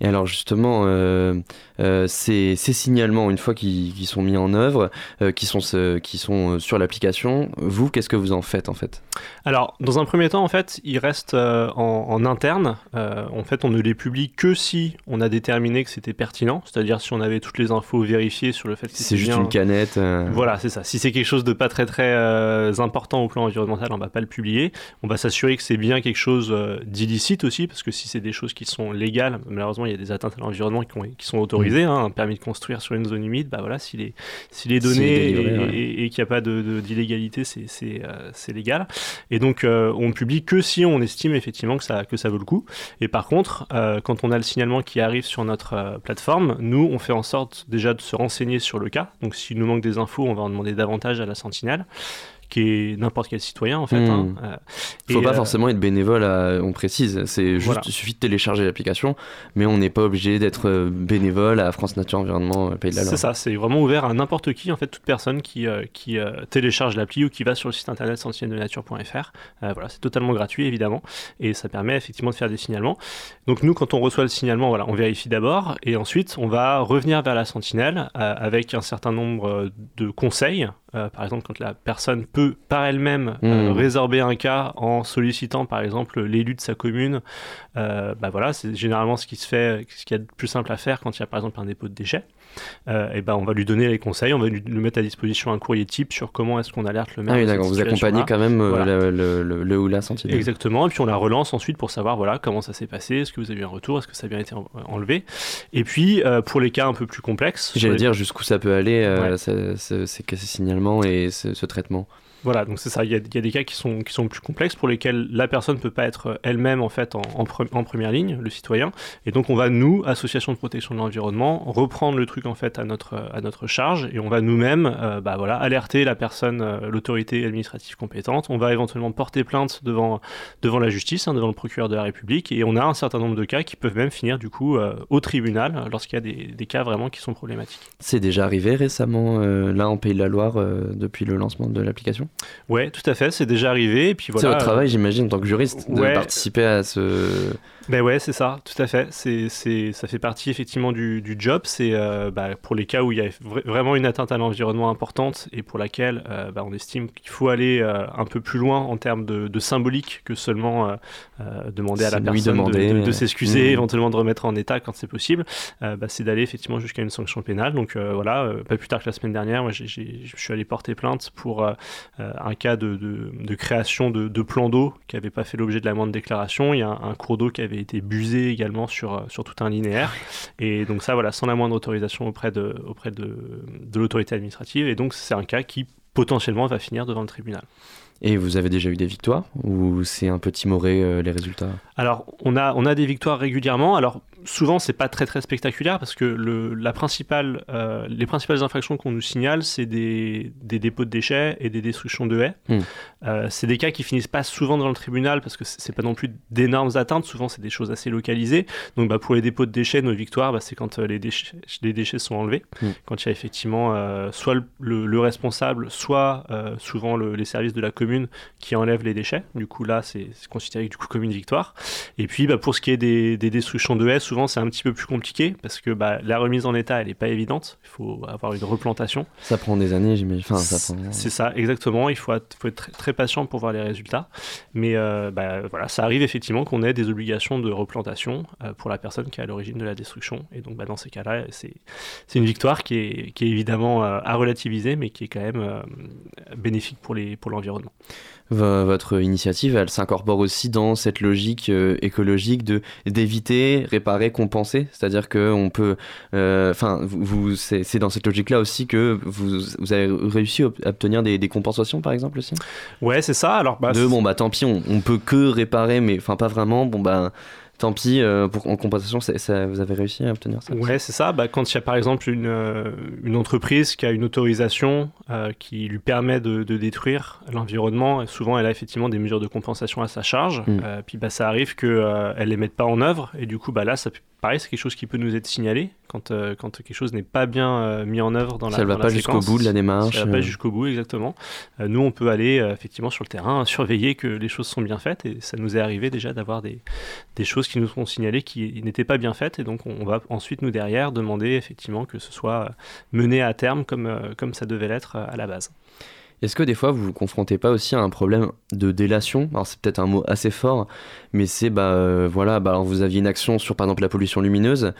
Et alors justement, euh, euh, ces, signalements, une fois qu'ils sont mis en œuvre, euh, qui, sont, qui sont sur l'application, vous, qu'est-ce que vous en faites en fait? Alors, dans un premier temps, en fait, ils restent en, interne. en fait, on ne les publie que si on a déterminé que c'était pertinent, c'est-à-dire si on avait toutes les infos vérifiées sur le fait que c'est juste une canette. Voilà, c'est ça. Si c'est quelque chose de pas très très important au plan environnemental, on va pas le publier. On va s'assurer que c'est bien quelque chose d'illicite aussi, parce que si c'est des choses qui sont légales, malheureusement, il y a des atteintes à l'environnement qui, sont autorisées. Mm. Hein, un permis de construire sur une zone humide, bah voilà, s'il est, s'il est donné et, qu'il n'y a pas de, d'illégalité, c'est, euh, c'est, légal. Et donc, euh, on publie que si on estime effectivement que ça, que ça vaut le coup. Et par contre, euh, quand on a le signalement qui arrive sur notre plateforme, nous, on fait en sorte déjà de se renseigner sur le cas. Donc, s'il nous manque des infos, on va en demander davantage à la sentinelle qui est n'importe quel citoyen en fait. Il hein. ne hmm. euh, faut pas euh, forcément être bénévole, on précise. C'est juste, il suffit de télécharger l'application, mais on n'est pas obligé d'être euh, bénévole à France Nature Environnement Pays de la Loire. C'est ça, c'est vraiment ouvert à n'importe qui, en fait, toute personne qui, qui télécharge l'appli ou qui va sur le site internet nature.fr. voilà, c'est totalement gratuit évidemment, et ça permet effectivement de faire des signalements. Donc nous, quand on reçoit le signalement, voilà, on vérifie d'abord, et ensuite on va revenir vers la sentinelle avec un certain nombre de conseils euh, par exemple, quand la personne peut par elle-même euh, hmm. résorber un cas en sollicitant, par exemple, l'élu de sa commune, euh, bah voilà, c'est généralement ce qui se fait, ce qui est le plus simple à faire quand il y a par exemple un dépôt de déchets. Euh, et ben on va lui donner les conseils, on va lui, mettre à disposition un courrier type sur comment est-ce qu'on alerte le maire. Ah oui, d'accord, vous accompagnez quand même le, le, ou la sentinelle. Exactement, et puis on la relance ensuite pour savoir voilà comment ça s'est passé, est-ce que vous avez eu un retour, est-ce que ça a bien été enlevé. Et puis pour les cas un peu plus complexes. J'allais dire jusqu'où ça peut aller, ces, ces, signalements et ce traitement. Voilà, donc c'est ça. Il y, a, des cas qui sont, qui sont plus complexes pour lesquels la personne ne peut pas être elle-même en fait en, en, première ligne, le citoyen. Et donc on va nous, association de protection de l'environnement, reprendre le truc en fait à notre, à notre charge et on va nous-mêmes, euh, bah, voilà, alerter la personne, euh, l'autorité administrative compétente. On va éventuellement porter plainte devant, devant la justice, hein, devant le procureur de la République. Et on a un certain nombre de cas qui peuvent même finir du coup euh, au tribunal lorsqu'il y a des, des, cas vraiment qui sont problématiques. C'est déjà arrivé récemment là en Pays de la Loire depuis le lancement de l'application? Ouais, tout à fait, c'est déjà arrivé. Et puis voilà. C'est votre travail, j'imagine, en tant que juriste, de participer à ce ben ouais, c'est ça, tout à fait. C'est, c'est, ça fait partie effectivement du, du job. C'est euh, bah, pour les cas où il y a vraiment une atteinte à l'environnement importante et pour laquelle euh, bah, on estime qu'il faut aller euh, un peu plus loin en termes de, de symbolique que seulement demander à la personne de, de, s'excuser, mmh. éventuellement de remettre en état quand c'est possible. bah, c'est d'aller effectivement jusqu'à une sanction pénale. Donc voilà, pas plus tard que la semaine dernière, moi, j'ai, je suis allé porter plainte pour un cas de, de création de, plans d'eau qui n'avait pas fait l'objet de la moindre déclaration. Il y a un, un cours d'eau qui avait été busé également sur, euh, sur tout un linéaire. Et donc ça, voilà, sans la moindre autorisation auprès de, auprès de, de l'autorité administrative. Et donc c'est un cas qui potentiellement va finir devant le tribunal. Et vous avez déjà eu des victoires ou c'est un peu timoré euh, les résultats? Alors on a, on a des victoires régulièrement. Alors souvent, c'est pas très très spectaculaire parce que le, la principale, euh, les principales infractions qu'on nous signale, c'est des, des, dépôts de déchets et des destructions de haies. Hmm. Euh, c'est des cas qui finissent pas souvent dans le tribunal parce que c'est pas non plus d'énormes atteintes. Souvent, c'est des choses assez localisées. Donc, bah, pour les dépôts de déchets, nos victoires, bah, c'est quand euh, les, déchets, les déchets sont enlevés, hmm. quand il y a effectivement soit le, le, responsable, soit souvent les services de la commune qui enlèvent les déchets. Du coup, là, c'est considéré du coup comme une victoire. Et puis, bah, pour ce qui est des, des destructions de haies, souvent c'est un petit peu plus compliqué parce que bah, la remise en état elle n'est pas évidente. Il faut avoir une replantation. Ça prend des années, j'imagine. Enfin, c'est ça, exactement. Il faut être, faut être très, patient pour voir les résultats. Mais euh, bah, voilà, ça arrive effectivement qu'on ait des obligations de replantation euh, pour la personne qui est à l'origine de la destruction. Et donc bah, dans ces cas-là, c'est une victoire qui est, qui est évidemment euh, à relativiser, mais qui est quand même bénéfique pour l'environnement. Pour votre initiative, elle s'incorpore aussi dans cette logique écologique de d'éviter, réparer récompenser, c'est-à-dire que on peut, enfin, vous, c'est dans cette logique-là aussi que vous, vous avez réussi à obtenir des, des compensations, par exemple aussi? Ouais, c'est ça. Alors, bah, de bon bah tant pis, on, on peut que réparer, mais enfin pas vraiment. Bon bah tant pis, euh, pour, en compensation, ça, vous avez réussi à obtenir ça? Ouais, c'est ça. Bah, quand il y a par exemple une, euh, une entreprise qui a une autorisation euh, qui lui permet de, de détruire l'environnement, souvent elle a effectivement des mesures de compensation à sa charge. Mm. puis bah, ça arrive qu'elle ne les mette pas en œuvre. Et du coup, bah, là, ça, pareil, c'est quelque chose qui peut nous être signalé quand, quand quelque chose n'est pas bien mis en œuvre dans la Ça ne va pas jusqu'au bout de la démarche. Ça ne va pas jusqu'au bout, exactement. nous, on peut aller effectivement sur le terrain, surveiller que les choses sont bien faites. Et ça nous est arrivé déjà d'avoir des, des choses qui nous ont signalé qui n'étaient pas bien faites et donc on va ensuite nous derrière demander effectivement que ce soit mené à terme comme, euh, comme ça devait l'être euh, à la base. Est-ce que des fois vous vous confrontez pas aussi à un problème de délation? Alors c'est peut-être un mot assez fort, mais c'est bah euh, voilà, bah vous aviez une action sur par exemple la pollution lumineuse,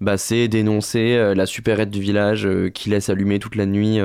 bah c'est dénoncer la supérette du village qui laisse allumer toute la nuit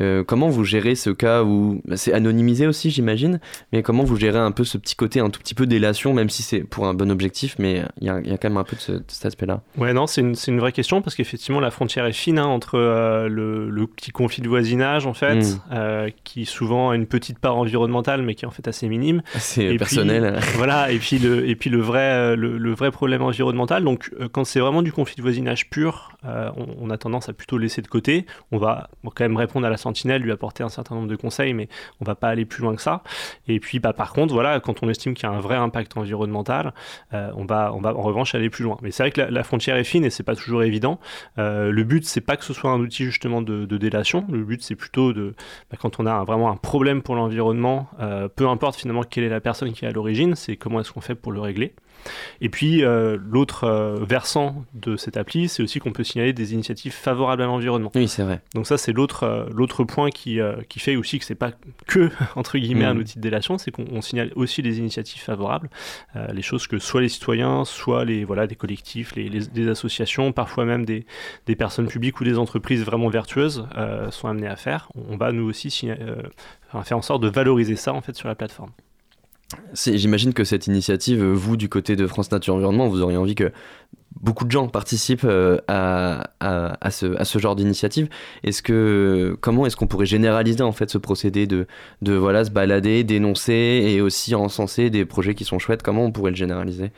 euh, comment vous gérez ce cas où bah, c'est anonymisé aussi, j'imagine, mais comment vous gérez un peu ce petit côté un tout petit peu délation, même si c'est pour un bon objectif, mais il y, a, quand même un peu de, cet aspect-là. Ouais, non, c'est une, une, vraie question parce qu'effectivement la frontière est fine hein, entre euh, le, petit conflit de voisinage en fait, mm. euh, qui souvent a une petite part environnementale, mais qui est en fait assez minime. C'est personnel. voilà, et puis et puis le vrai le, vrai problème environnemental. Donc quand c'est vraiment du conflit de voisinage pur, on, on, a tendance à plutôt laisser de côté. On va quand même répondre à la Sentinelle, lui apporter un certain nombre de conseils, mais on va pas aller plus loin que ça. Et puis, bah, par contre, voilà, quand on estime qu'il y a un vrai impact environnemental, euh, on, va, on va en revanche aller plus loin. Mais c'est vrai que la, frontière est fine et c'est pas toujours évident. Euh, le but, c'est pas que ce soit un outil justement de, délation. Le but, c'est plutôt de, bah, quand on a vraiment un problème pour l'environnement, euh, peu importe finalement quelle est la personne qui est à l'origine, c'est comment est-ce qu'on fait pour le régler. Et puis, euh, l'autre euh, versant de cette appli, c'est aussi qu'on peut signaler des initiatives favorables à l'environnement. Oui, c'est vrai. Donc ça, c'est l'autre euh, l'autre point qui, qui fait aussi que c'est pas que, entre guillemets, un mm. outil de délation, c'est qu'on signale aussi des initiatives favorables, les choses que soit les citoyens, soit les, voilà, des collectifs, les, les, associations, parfois même des, des, personnes publiques ou des entreprises vraiment vertueuses sont amenées à faire. On va nous aussi faire en sorte de valoriser ça en fait sur la plateforme. J'imagine que cette initiative, vous, du côté de France Nature Environnement, vous auriez envie que beaucoup de gens participent euh, à, à, ce, à ce, genre d'initiative. Est-ce que comment est-ce qu'on pourrait généraliser en fait ce procédé de, de voilà se balader, dénoncer et aussi encenser des projets qui sont chouettes? Comment on pourrait le généraliser?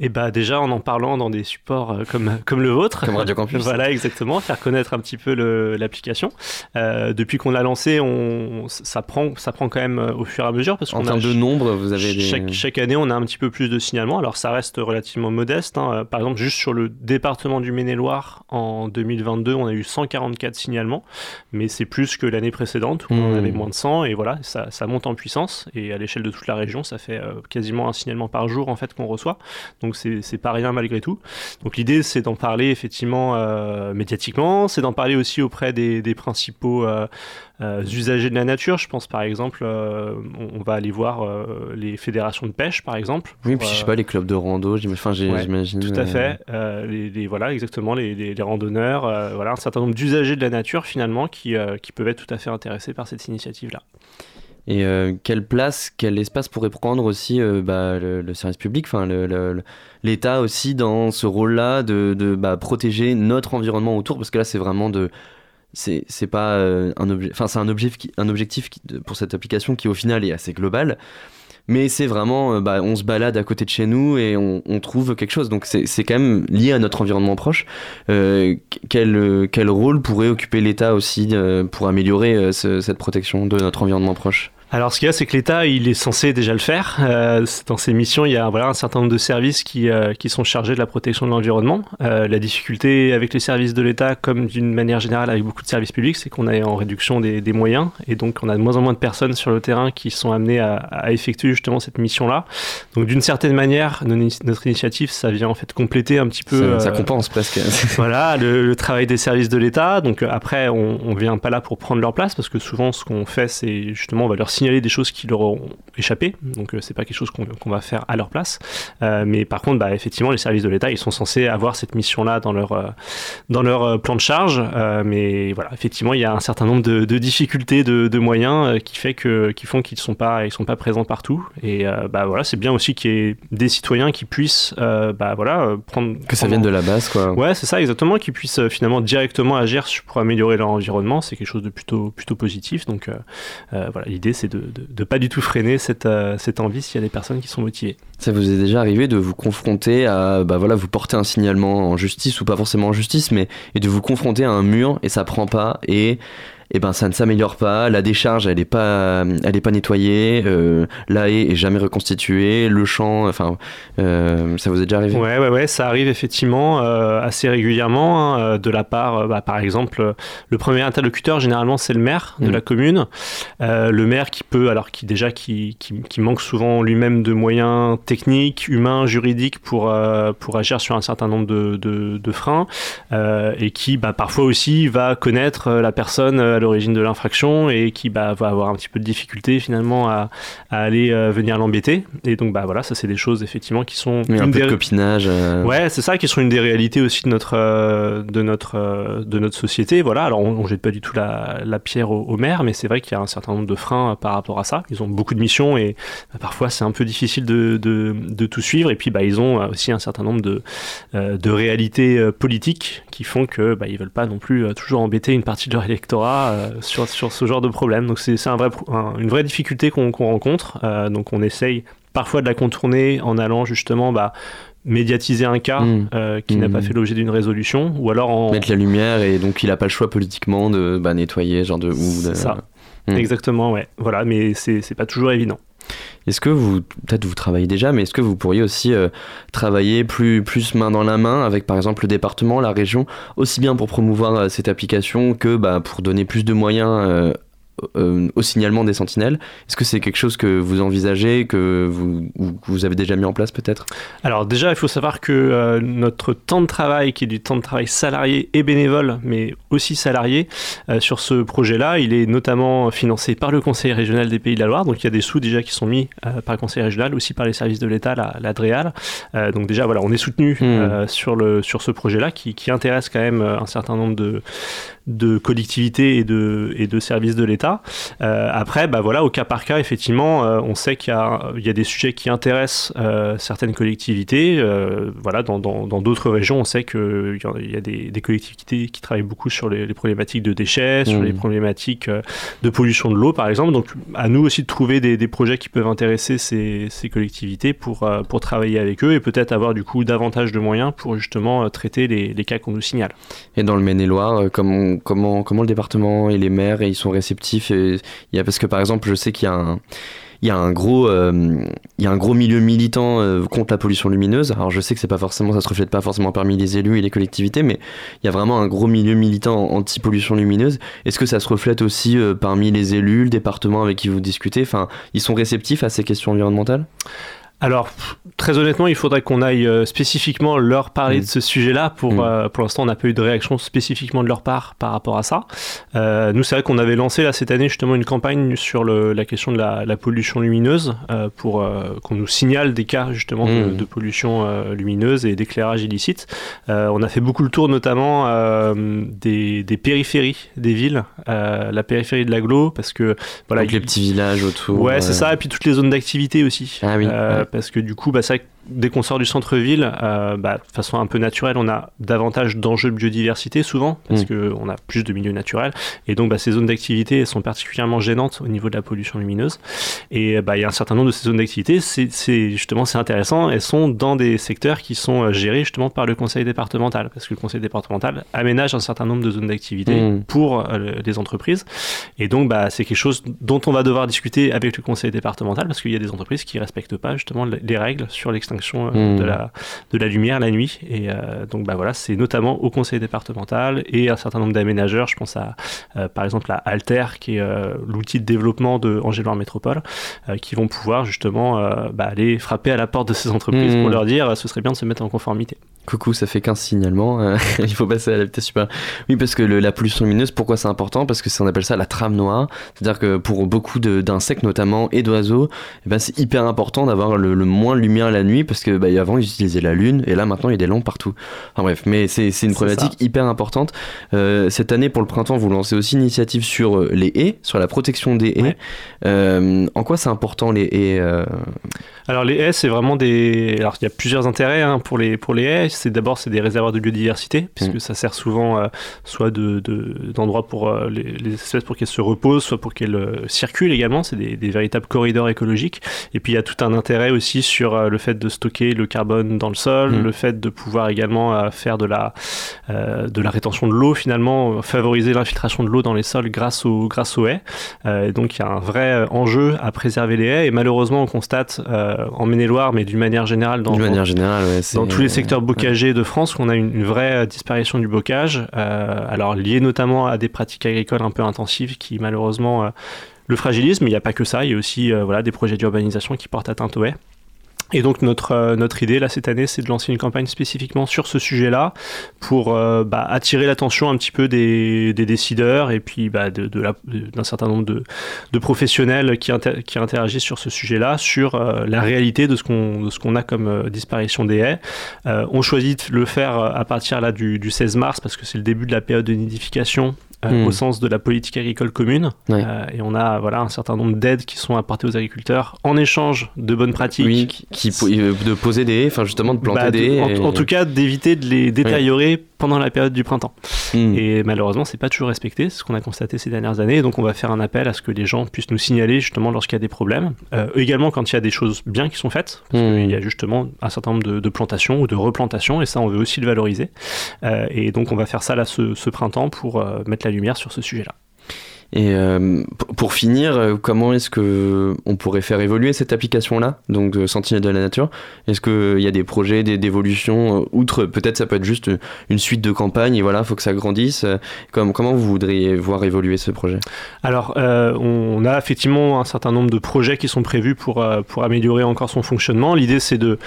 Eh bah déjà en en parlant dans des supports euh, comme comme le vôtre, comme Radio Campus. voilà exactement, faire connaître un petit peu l'application. Euh, depuis qu'on l'a lancé, on ça prend ça prend quand même au fur et à mesure parce en termes de nombre, vous avez chaque, chaque année on a un petit peu plus de signalements. Alors ça reste relativement modeste. Hein. Par exemple juste sur le département du Maine-et-Loire, en 2022, on a eu 144 signalements, mais c'est plus que l'année précédente où on en avait mmh. moins de 100, et voilà, ça, monte en puissance, et à l'échelle de toute la région, ça fait euh, quasiment un signalement par jour en fait qu'on reçoit, donc c'est pas rien malgré tout. Donc l'idée, c'est d'en parler effectivement euh, médiatiquement, c'est d'en parler aussi auprès des, principaux euh, usagers de la nature. Je pense par exemple, euh, on, va aller voir euh, les fédérations de pêche par exemple. Oui, puis je sais pas, les clubs de rando, j'imagine. tout à fait. Les, voilà, exactement, les, les randonneurs, voilà, un certain nombre d'usagers de la nature finalement qui, qui peuvent être tout à fait intéressés par cette initiative-là. Et quelle place, quel espace pourrait prendre aussi bah, le, service public, enfin l'État aussi dans ce rôle-là de, de bah, protéger notre environnement autour, parce que là c'est vraiment de c'est pas euh, un objet enfin c'est un objectif qui, un objectif pour cette application qui au final est assez global mais c'est vraiment euh, bah, on se balade à côté de chez nous et on, on trouve quelque chose. Donc c'est quand même lié à notre environnement proche. Euh, quel, quel rôle pourrait occuper l'État aussi pour améliorer cette protection de notre environnement proche? Alors, ce qu'il y a, c'est que l'État, il est censé déjà le faire. Euh, dans ses missions, il y a voilà, un certain nombre de services qui, euh, qui sont chargés de la protection de l'environnement. Euh, la difficulté avec les services de l'État, comme d'une manière générale avec beaucoup de services publics, c'est qu'on est en réduction des, des, moyens. Et donc, on a de moins en moins de personnes sur le terrain qui sont amenées à, à effectuer justement cette mission-là. Donc, d'une certaine manière, notre initiative, ça vient en fait compléter un petit peu. Ça, ça compense presque. voilà, le, travail des services de l'État. Donc, après, on ne vient pas là pour prendre leur place parce que souvent, ce qu'on fait, c'est justement, on va leur signer signaler des choses qui leur ont échappé. Donc c'est pas quelque chose qu'on va faire à leur place. mais par contre, bah, effectivement, les services de l'État, ils sont censés avoir cette mission-là dans leur dans leur plan de charge. mais voilà, effectivement, il y a un certain nombre de, difficultés de, moyens qui fait que qui font qu'ils sont pas ils sont pas présents partout. Et bah voilà, c'est bien aussi qu'il y ait des citoyens qui puissent bah voilà prendre que ça vienne de la base quoi. Ouais, c'est ça exactement, qu'ils puissent finalement directement agir pour améliorer leur environnement. C'est quelque chose de plutôt plutôt positif. Donc voilà, l'idée c'est de, de, pas du tout freiner cette cette envie s'il y a des personnes qui sont motivées. Ça vous est déjà arrivé de vous confronter à bah voilà vous porter un signalement en justice ou pas forcément en justice mais et de vous confronter à un mur et ça prend pas et et eh ben ça ne s'améliore pas. La décharge, elle n'est pas, elle est pas nettoyée. Euh, la haie est jamais reconstituée. Le champ, enfin, euh, ça vous est déjà arrivé? Ouais, ouais, ouais, ça arrive effectivement euh, assez régulièrement hein, de la part, bah, par exemple, le premier interlocuteur généralement c'est le maire de mm. la commune. le maire qui peut, alors qui déjà qui, qui, manque souvent lui-même de moyens techniques, humains, juridiques pour pour agir sur un certain nombre de, de, de freins et qui, bah, parfois aussi va connaître la personne l'origine de l'infraction et qui bah, va avoir un petit peu de difficulté finalement à, aller euh, venir l'embêter. Et donc bah voilà, ça c'est des choses effectivement qui sont un peu de copinage. Euh. Ouais, c'est ça qui sont une des réalités aussi de notre euh, de notre de notre société. Voilà, alors on, jette pas du tout la, la pierre au, maire, mais c'est vrai qu'il y a un certain nombre de freins par rapport à ça. Ils ont beaucoup de missions et bah, parfois c'est un peu difficile de, de, de, tout suivre. Et puis bah ils ont aussi un certain nombre de de réalités politiques qui font que bah, ils veulent pas non plus toujours embêter une partie de leur électorat euh, sur, sur ce genre de problème. Donc c'est un vrai, une vraie difficulté qu'on rencontre. Euh, donc on essaye parfois de la contourner en allant justement bah, médiatiser un cas mmh. euh, qui n'a pas mmh. fait l'objet d'une résolution ou alors en... mettre la lumière et donc il n'a pas le choix politiquement de bah, nettoyer genre de ou de... ça mmh. exactement ouais voilà mais c'est pas toujours évident est-ce que vous, peut-être vous travaillez déjà, mais est-ce que vous pourriez aussi euh, travailler plus, main dans la main avec par exemple le département, la région, aussi bien pour promouvoir euh, cette application que bah, pour donner plus de moyens euh, euh, au signalement des sentinelles. Est-ce que c'est quelque chose que vous envisagez, que vous, vous avez déjà mis en place peut-être? Alors déjà, il faut savoir que euh, notre temps de travail, qui est du temps de travail salarié et bénévole, mais aussi salarié, euh, sur ce projet-là, il est notamment financé par le Conseil régional des Pays de la Loire. Donc il y a des sous déjà qui sont mis par le Conseil régional, aussi par les services de l'État, la, la donc déjà, voilà, on est soutenu hmm. sur, le, sur ce projet-là qui, qui, intéresse quand même un certain nombre de, de collectivités et de, et de services de l'État. Euh, après, bah voilà, au cas par cas, effectivement, euh, on sait qu'il y, y, a des sujets qui intéressent euh, certaines collectivités. voilà, dans d'autres régions, on sait qu'il y, y a des, des, collectivités qui travaillent beaucoup sur les, problématiques de déchets, sur les mmh. problématiques de pollution de l'eau, par exemple. Donc, à nous aussi de trouver des, des projets qui peuvent intéresser ces, ces collectivités pour, pour travailler avec eux et peut-être avoir du coup davantage de moyens pour justement traiter les, les cas qu'on nous signale. Et dans le Maine-et-Loire, comme comment, le département et les maires ils sont réceptifs y a, Parce que par exemple, je sais qu'il y a un il y a un gros euh, milieu militant euh, contre la pollution lumineuse. Alors je sais que c'est pas forcément ça se reflète pas forcément parmi les élus et les collectivités mais il y a vraiment un gros milieu militant anti pollution lumineuse. Est-ce que ça se reflète aussi euh, parmi les élus le département avec qui vous discutez? Enfin ils sont réceptifs à ces questions environnementales? Alors, très honnêtement, il faudrait qu'on aille euh, spécifiquement leur parler de mm. ce sujet-là. Pour, mm. euh, pour l'instant, on n'a pas eu de réaction spécifiquement de leur part par rapport à ça. Euh, nous, c'est vrai qu'on avait lancé là cette année justement une campagne sur la question de la, pollution lumineuse pour qu'on nous signale des cas justement de, mm. pollution lumineuse et d'éclairage illicite. on a fait beaucoup le tour notamment des, périphéries des villes, la périphérie de l'aglo, parce que voilà. Donc les petits villages autour. Ouais, c'est ça, et puis toutes les zones d'activité aussi. Ah oui parce que du coup, bah, ça dès qu'on sort du centre-ville, euh, bah, de façon un peu naturelle, on a davantage d'enjeux de biodiversité souvent, parce mm. qu'on a plus de milieux naturels. Et donc, bah, ces zones d'activité sont particulièrement gênantes au niveau de la pollution lumineuse. Et bah, il y a un certain nombre de ces zones d'activité, c'est justement c'est intéressant, elles sont dans des secteurs qui sont euh, gérés justement par le conseil départemental, parce que le conseil départemental aménage un certain nombre de zones d'activité mm. pour euh, les entreprises. Et donc, bah, c'est quelque chose dont on va devoir discuter avec le conseil départemental, parce qu'il y a des entreprises qui respectent pas justement les règles sur l'extinction euh, de, hmm. la, de la lumière la nuit. Et euh, donc bah, voilà, c'est notamment au conseil départemental et un certain nombre d'aménageurs. Je pense à euh, par exemple à Alter, qui est l'outil de développement de Angéloire Métropole, qui vont pouvoir justement bah, aller frapper à la porte de ces entreprises pour hmm. leur dire ce serait bien de se mettre en conformité. Coucou, ça fait 15 signalements. euh, il faut passer à la vitesse supérieure. Oui, parce que le- la pollution lumineuse, pourquoi c'est important? Parce que c'est- on appelle ça la trame noire. C'est-à-dire que pour beaucoup d'insectes notamment et d'oiseaux, eh ben, c'est hyper important d'avoir le, le moins de lumière la nuit parce que bah, avant ils utilisaient la lune et là maintenant il y a des lampes partout. Enfin bref, mais c'est une problématique hyper importante. Euh, cette année pour le printemps, vous lancez aussi une initiative sur euh, les haies, sur la protection des haies. Euh, en quoi c'est important les haies Alors les haies, c'est vraiment des. Alors il y a plusieurs intérêts hein, pour les pour les haies. C'est d'abord c'est des réservoirs de biodiversité puisque ça sert souvent euh, soit de de- d'endroits pour euh, les, les espèces pour qu'elles se reposent, soit pour qu'elles euh, circulent également. C'est des, des véritables corridors écologiques. Et puis il y a tout un intérêt aussi sur le fait de stocker le carbone dans le sol, Mm. le fait de pouvoir également faire de la de la rétention de l'eau finalement, favoriser l'infiltration de l'eau dans les sols grâce aux grâce aux haies. Et donc il y a un vrai enjeu à préserver les haies. Et malheureusement, on constate euh, en Maine-et-Loire, mais d'une manière générale, dans, générale, ouais, tous les secteurs bocagers de France, qu'on a une, une vraie euh, disparition du bocage. euh, alors liée notamment à des pratiques agricoles un peu intensives qui malheureusement euh, le fragilisent. Mais il n'y a pas que ça. Il y a aussi euh, voilà, des projets d'urbanisation qui portent atteinte aux haies. Et donc notre, euh, notre idée là cette année, c'est de lancer une campagne spécifiquement sur ce sujet-là pour euh, bah, attirer l'attention un petit peu des, des décideurs et puis bah, d'un certain nombre de, professionnels qui, qui interagissent sur ce sujet-là, sur euh, la réalité de ce qu'on a comme disparition des haies. On choisit de le faire à partir là du 16 mars parce que c'est le début de la période de nidification. Euh, Hmm. au sens de la politique agricole commune. Euh, et on a voilà un certain nombre d'aides qui sont apportées aux agriculteurs en échange de bonnes pratiques Oui, qui, qui- de poser des haies, enfin justement de planter bah, de- des haies. en, et- en tout cas, d'éviter de les détériorer pendant la période du printemps. Hmm. Et malheureusement, c'est pas toujours respecté, c'est ce qu'on a constaté ces dernières années. Donc, on va faire un appel à ce que les gens puissent nous signaler justement lorsqu'il y a des problèmes. Euh, également, quand il y a des choses bien qui sont faites, parce qu'il y a justement un certain nombre de, de plantations ou de replantations, et ça, on veut aussi le valoriser. Euh, et donc, on va faire ça là ce, ce printemps pour euh, mettre la lumière sur ce sujet-là. Et euh, pour finir, euh, comment est-ce que on pourrait faire évoluer cette application-là, donc Sentinelle de la nature? Est-ce qu'il y a des projets, des d'évolution euh, outre peut-être ça peut être juste euh, une suite de campagnes et voilà, faut que ça grandisse. euh, Comme, comment vous voudriez voir évoluer ce projet? Alors, euh, on a effectivement un certain nombre de projets qui sont prévus pour, euh, pour améliorer encore son fonctionnement. L'idée, c'est de,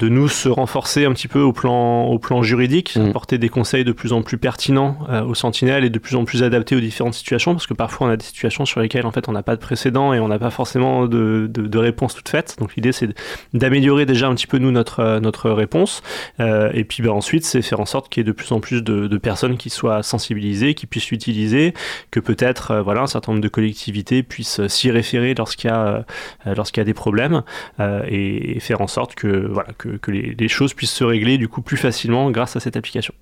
de nous se renforcer un petit peu au plan, au plan juridique, apporter des conseils de plus en plus pertinents euh, aux sentinelles et de plus en plus adaptés aux différentes situations, parce que parfois on a des situations sur lesquelles en fait on n'a pas de précédent et on n'a pas forcément de, de, réponse toute faite. Donc l'idée, c'est d'améliorer déjà un petit peu nous notre, euh, notre réponse. Euh, et puis bah, ensuite, c'est faire en sorte qu'il y ait de plus en plus de, personnes qui soient sensibilisées, qui puissent l'utiliser, que peut-être euh, voilà, un certain nombre de collectivités puissent s'y référer lorsqu'il y, a, y a des problèmes et, et faire en sorte que, voilà, que, que les, les choses puissent se régler du coup plus facilement grâce à cette application.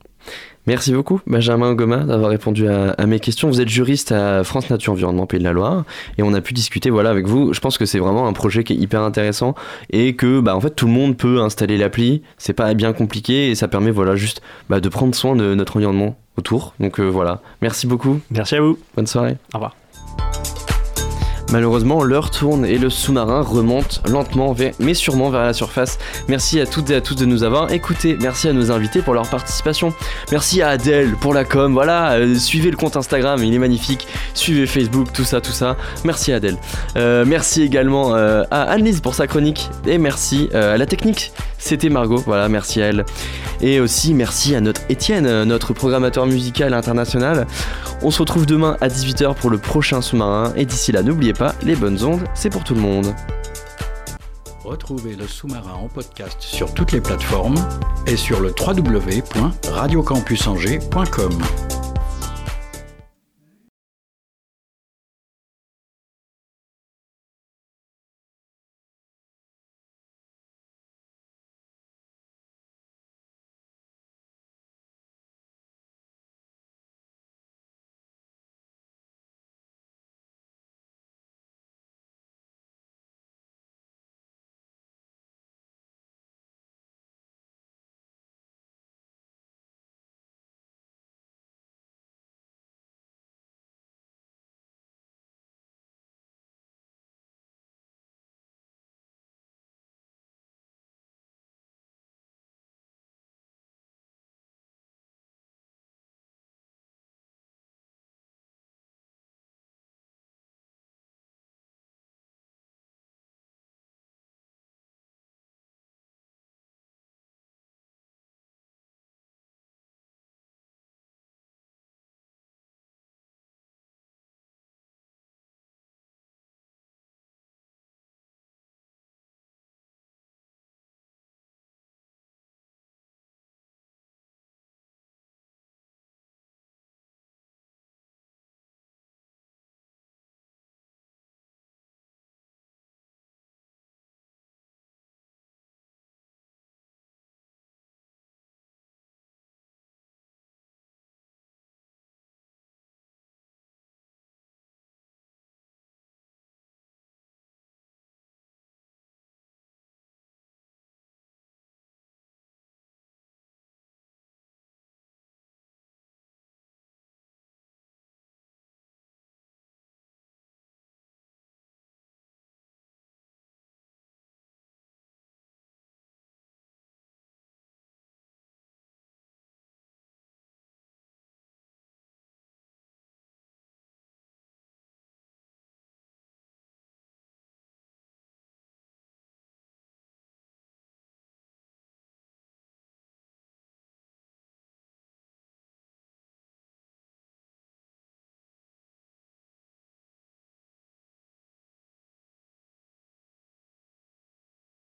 Merci beaucoup, Benjamin Goma, d'avoir répondu à, à mes questions. Vous êtes juriste à France Nature Environnement Pays de la Loire et on a pu discuter voilà, avec vous. Je pense que c'est vraiment un projet qui est hyper intéressant et que bah, en fait, tout le monde peut installer l'appli. C'est pas bien compliqué et ça permet voilà, juste bah, de prendre soin de notre environnement autour. Donc euh, voilà, merci beaucoup. Merci à vous. Bonne soirée. Au revoir. Malheureusement, l'heure tourne et le sous-marin remonte lentement, mais sûrement vers la surface. Merci à toutes et à tous de nous avoir écoutés. Merci à nos invités pour leur participation. Merci à Adèle pour la com. Voilà, euh, suivez le compte Instagram, il est magnifique. Suivez Facebook, tout ça, tout ça. Merci Adèle. Euh, merci également euh, à Annelise pour sa chronique. Et merci euh, à la technique. C'était Margot. Voilà, merci à elle. Et aussi merci à notre Étienne, euh, notre programmateur musical international. On se retrouve demain à 18h pour le prochain sous-marin. Et d'ici là, n'oubliez pas, les bonnes ondes, c'est pour tout le monde. Retrouvez le sous-marin en podcast sur toutes les plateformes et sur le www.radiocampusangers.com.